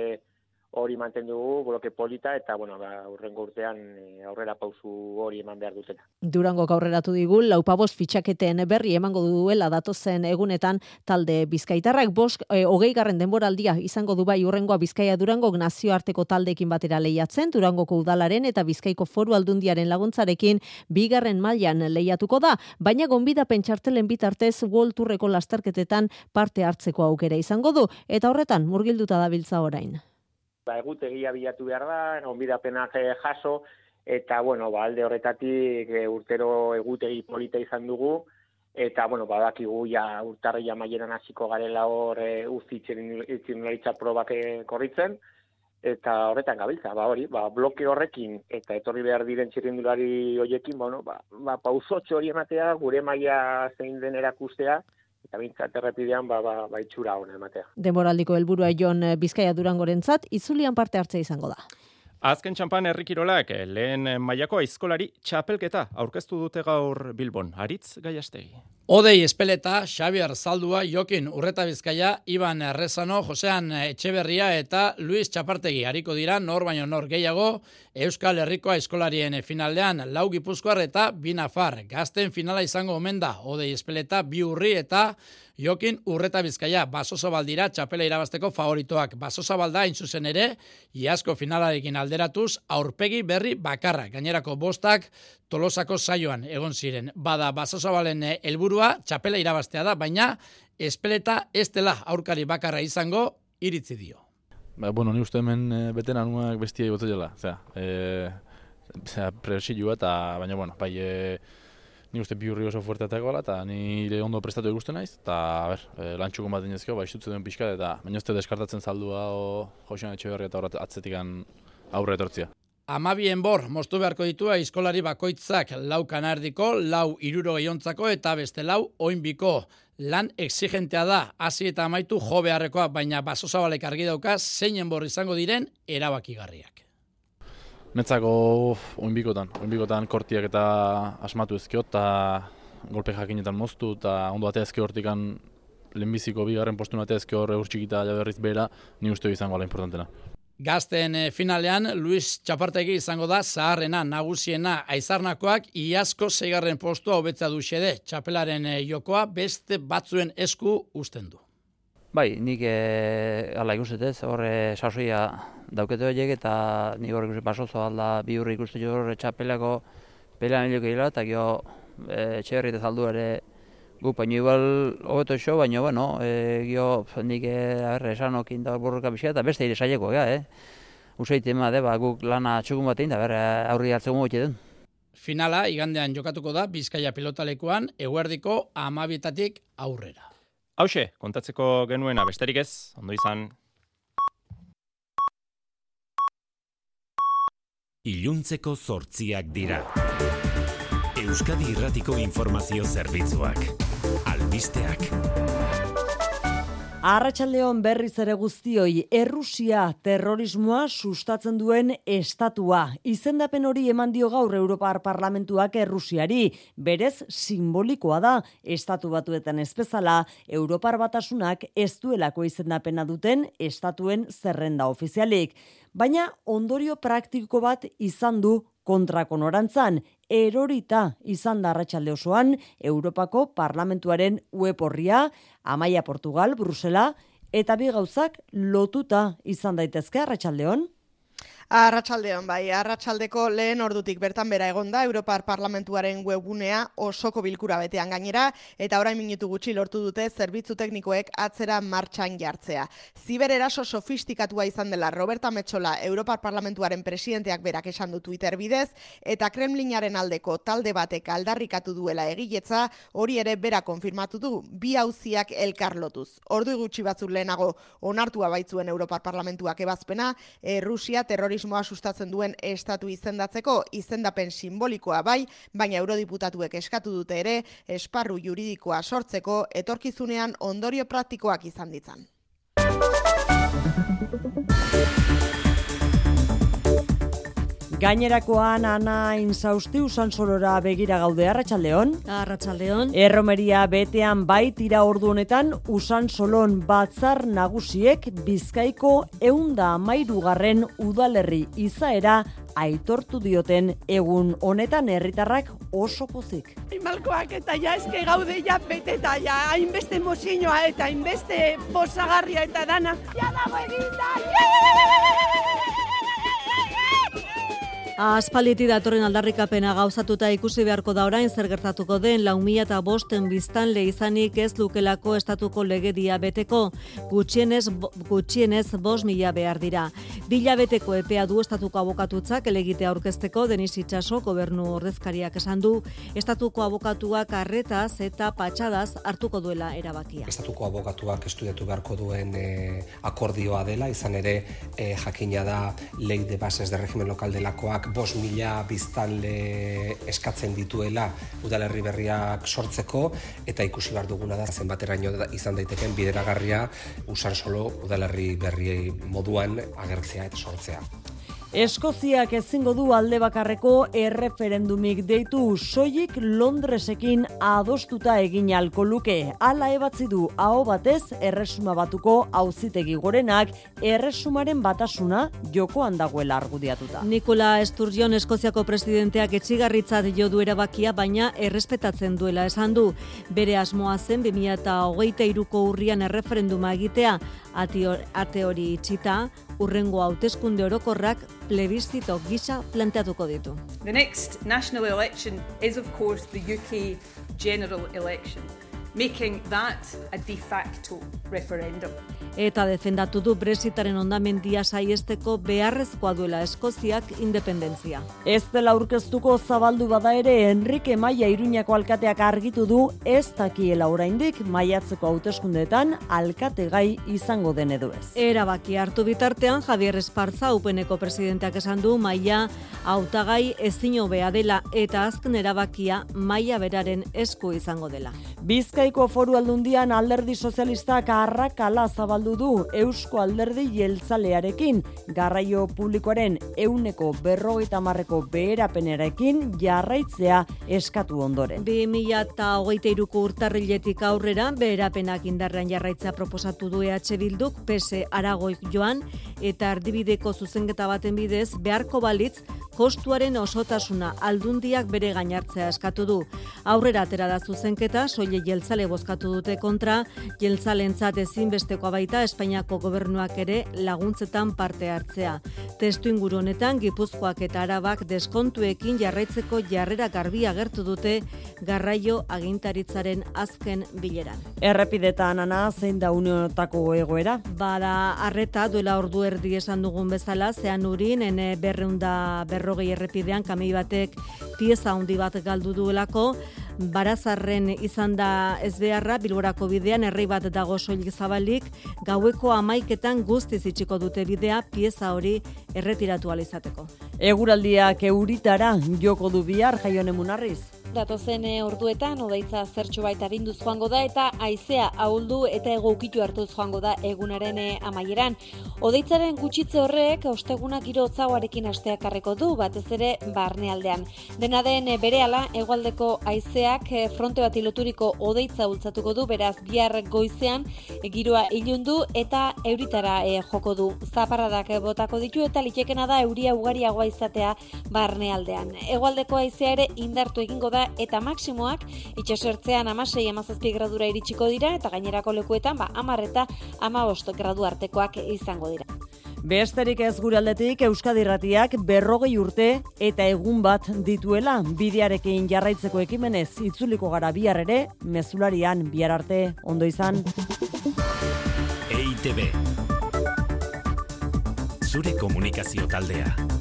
hori mantendu dugu, bloke polita, eta, bueno, ba, urrengo urtean eh, aurrera pausu hori eman behar dutela. Durango aurreratu digu, laupabos fitxaketen berri emango duela datozen egunetan talde Bizkaitarrak, bosk, e, hogei garren denboraldia izango du bai urrengoa Bizkaia Durango nazioarteko taldeekin batera lehiatzen, Durangoko udalaren eta Bizkaiko foru aldundiaren laguntzarekin bigarren mailan lehiatuko da, baina gonbida pentsartelen bitartez World Tourreko lasterketetan parte hartzeko aukera izango du, eta horretan murgilduta dabiltza orain ba, egutegia bilatu behar da, onbidapenak eh, jaso, eta, bueno, ba, alde horretatik e, urtero egutegi polita izan dugu, eta, bueno, badakigu ja urtarria maieran hasiko garela hor e, uzitzen probak korritzen, eta horretan gabiltza, ba, hori, ba, bloke horrekin, eta etorri behar diren txirrindulari horiekin, bueno, ba, ba, pausotxo hori ematea, gure maila zein den erakustea, eta bintzat errepidean ba, ba, ba itxura hona ematea. Demoraldiko helburua Jon Bizkaia Durangorentzat itzulian parte hartzea izango da. Azken txampan herrikirolak lehen mailako aizkolari txapelketa aurkeztu dute gaur Bilbon. Aritz gaiastegi. Odei Espeleta, Xavier Zaldua, Jokin Urreta Bizkaia, Iban Errezano, Josean Etxeberria eta Luis Txapartegi. Hariko dira, nor baino nor gehiago, Euskal Herrikoa eskolarien finaldean, Lau Gipuzkoar eta Binafar. Gazten finala izango omen da, Odei Espeleta, Bi Urri eta Jokin Urreta Bizkaia, Baso Zabaldira, txapela irabazteko favoritoak. Baso Zabalda, zuzen ere, iasko finalarekin alderatuz, aurpegi berri bakarra. Gainerako bostak, Tolosako saioan egon ziren. Bada, Baso Zabalen helburu helburua txapela irabaztea da, baina espeleta ez dela aurkari bakarra izango iritzi dio. Ba, bueno, ni uste hemen e, beteranuak bestia igotzen dela. Osea, e, osea, presilua eta, baina, bueno, bai, e, ni uste bi oso fuerte eta eta nire ondo prestatu ikusten naiz, eta, a ber, e, lantxuko bat dinezko, bai, duen pixka, eta baina uste deskartatzen zaldua o Josean Etxeberri eta horret atzetikan aurre etortzia. Amabien bor, mostu beharko ditua iskolari bakoitzak lau kanardiko, lau iruro geiontzako eta beste lau oinbiko. Lan exigentea da, hasi eta amaitu jo beharrekoa, baina baso zabalek argi dauka zeinen bor izango diren erabakigarriak. Netzako oinbikotan, oinbikotan kortiak eta asmatu ezkio eta golpe jakinetan moztu eta ondo atea ezkio hortikan lehenbiziko bigarren postu atea ezkio horre urtsikita jaberriz bera, ni uste izango ala importantena. Gazten eh, finalean, Luis Txapartegi izango da zaharrena, nagusiena, aizarnakoak, iasko zeigarren postua hobetza du xede. Txapelaren eh, jokoa beste batzuen esku usten du. Bai, nik e, ala ikusten ez, horre sasoia daukete horiek eta nik horre ikusten basozo alda bi hurri ikusten jo horre txapelako pelean hiloko eta gio e, txerri eta zaldu ere gu baino igual hobeto xo, baino bueno, e, gio nik e, arre esan okin da borroka bizia eta beste ire saieko ga, eh. Usaite ema de, ba, guk lana txukun batein da ber aurri hartzen gote den. Finala igandean jokatuko da Bizkaia pilotalekuan eguerdiko 12 aurrera. Hauxe, kontatzeko genuena besterik ez, ondo izan. Iluntzeko zortziak dira. Euskadi Irratiko Informazio Zerbitzuak albisteak. Arratxaldeon berriz ere guztioi, Errusia terrorismoa sustatzen duen estatua. Izendapen hori eman dio gaur Europar Parlamentuak Errusiari. Berez simbolikoa da, estatu batuetan ezpezala, Europar Batasunak ez duelako izendapena duten estatuen zerrenda ofizialik. Baina ondorio praktiko bat izan du kontrako norantzan, erorita izan da arratsalde osoan Europako Parlamentuaren web horria, Amaia Portugal, Brusela, eta bi gauzak lotuta izan daitezke arratsaldeon. Arratsaldeon bai, arratsaldeko lehen ordutik bertan bera egonda Europar Parlamentuaren webgunea osoko bilkura betean gainera eta orain minutu gutxi lortu dute zerbitzu teknikoek atzera martxan jartzea. Ziber eraso sofistikatua izan dela Roberta Metxola Europar Parlamentuaren presidenteak berak esan du Twitter bidez eta Kremlinaren aldeko talde batek aldarrikatu duela egiletza hori ere bera konfirmatu du bi auziak elkarlotuz. Ordu gutxi batzuk lehenago onartua baitzuen Europar Parlamentuak ebazpena, e, Rusia terrori terrorismoa sustatzen duen estatu izendatzeko izendapen simbolikoa bai, baina eurodiputatuek eskatu dute ere esparru juridikoa sortzeko etorkizunean ondorio praktikoak izan ditzan. Gainerakoan ana insausti usan solora begira gaude arratsaldeon. Arratsaldeon. Erromeria betean bai tira ordu honetan usan solon batzar nagusiek Bizkaiko eunda garren udalerri izaera aitortu dioten egun honetan herritarrak oso pozik. Malkoak eta ja eske gaude ja beteta ja hainbeste mozinoa eta hainbeste posagarria eta dana. Ja dago eginda! Aspaliti datorren aldarrikapena gauzatuta ikusi beharko da orain zer gertatuko den lau mila eta bosten biztanle izanik ez lukelako estatuko legedia beteko, gutxienez, gutxienez bos mila behar dira. Dila beteko epea du estatuko abokatutzak elegitea aurkezteko Denis Itxaso gobernu ordezkariak esan du, estatuko abokatuak arretaz eta patxadaz hartuko duela erabakia. Estatuko abokatuak estudiatu beharko duen e, akordioa dela, izan ere e, jakina da lei de bases de regimen lokal delakoak bos mila biztanle eskatzen dituela udalerri berriak sortzeko eta ikusi behar duguna da zenbateraino izan daiteken bideragarria usan solo udalerri berriei moduan agertzea eta sortzea. Eskoziak ezingo du alde bakarreko erreferendumik deitu soilik Londresekin adostuta egin alko luke. Hala ebatzi du aho batez erresuma batuko auzitegi gorenak erresumaren batasuna jokoan dagoela argudiatuta. Nikola Esturgion Eskoziako presidenteak etxigarritzat jo du erabakia baina errespetatzen duela esan du. Bere asmoa zen 2023ko urrian erreferenduma egitea ate hori itxita, urrengo hauteskunde orokorrak plebiscito gisa planteatuko ditu. The next national election is of course the UK general election, making that a de facto referendum. Eta defendatu du Brexitaren ondamendia saiesteko beharrezkoa duela Eskoziak independentzia. Ez dela aurkeztuko zabaldu bada ere Enrique Maia Iruñako alkateak argitu du ez dakiela oraindik maiatzeko hauteskundeetan alkate gai izango den edo ez. Erabaki hartu bitartean Javier Espartza UPNeko presidenteak esan du Maia hautagai ezin hobea dela eta azken erabakia Maia beraren esku izango dela. Bizkaiko Foru Aldundian Alderdi Sozialistak arrakala zabaldu du Eusko Alderdi Jeltzalearekin garraio publikoaren euneko berrogeita marreko beherapenerekin jarraitzea eskatu ondoren. 2023ko urtarriletik aurrera beherapenak indarrean jarraitza proposatu du EH Bilduk PS Aragoik joan eta ardibideko zuzenketa baten bidez beharko balitz kostuaren osotasuna aldundiak bere gainartzea eskatu du. Aurrera atera da zuzenketa, soile jeltzale bozkatu dute kontra, jeltzalentzat ezinbestekoa baita Espainiako gobernuak ere laguntzetan parte hartzea. Testu inguru honetan Gipuzkoak eta Arabak deskontuekin jarraitzeko jarrera garbi agertu dute garraio agintaritzaren azken bileran. Errepidetan ana zein da unionotako egoera? Bada arreta duela ordu erdi esan dugun bezala, zean urin, ene berreunda berrogei errepidean kamei batek pieza handi bat galdu duelako, barazarren izan da ez beharra, bilborako bidean herri bat dago soilik zabalik, gaueko amaiketan guztiz itxiko dute bidea pieza hori erretiratu alizateko. Eguraldiak euritara joko du bihar jaionen munarriz. Datozen eh, orduetan odaitza zertxo baita rinduz joango da eta aizea ahuldu eta egoukitu hartuz joango da egunaren eh, amaieran. Odeitzaren gutxitze horrek osteguna giro hotzagoarekin asteak karreko du batez ere barnealdean. Dena den eh, berehala hegoaldeko haizeak fronte bat iloturiko odeitza bultzatuko du beraz bihar goizean giroa ilundu eta euritara joko du. Zaparradak botako ditu eta litekena da euria ugariagoa izatea barnealdean. Hegoaldeko haizea ere indartu egingo da eta maksimoak itxasertzean amasei amazazpi gradura iritsiko dira eta gainerako lekuetan ba, amarreta amabost gradu artekoak izango dira. Besterik ez gure aldetik Euskadi Ratiak berrogei urte eta egun bat dituela bidearekin jarraitzeko ekimenez itzuliko gara bihar ere mezularian bihar arte ondo izan. EITB Zure komunikazio taldea.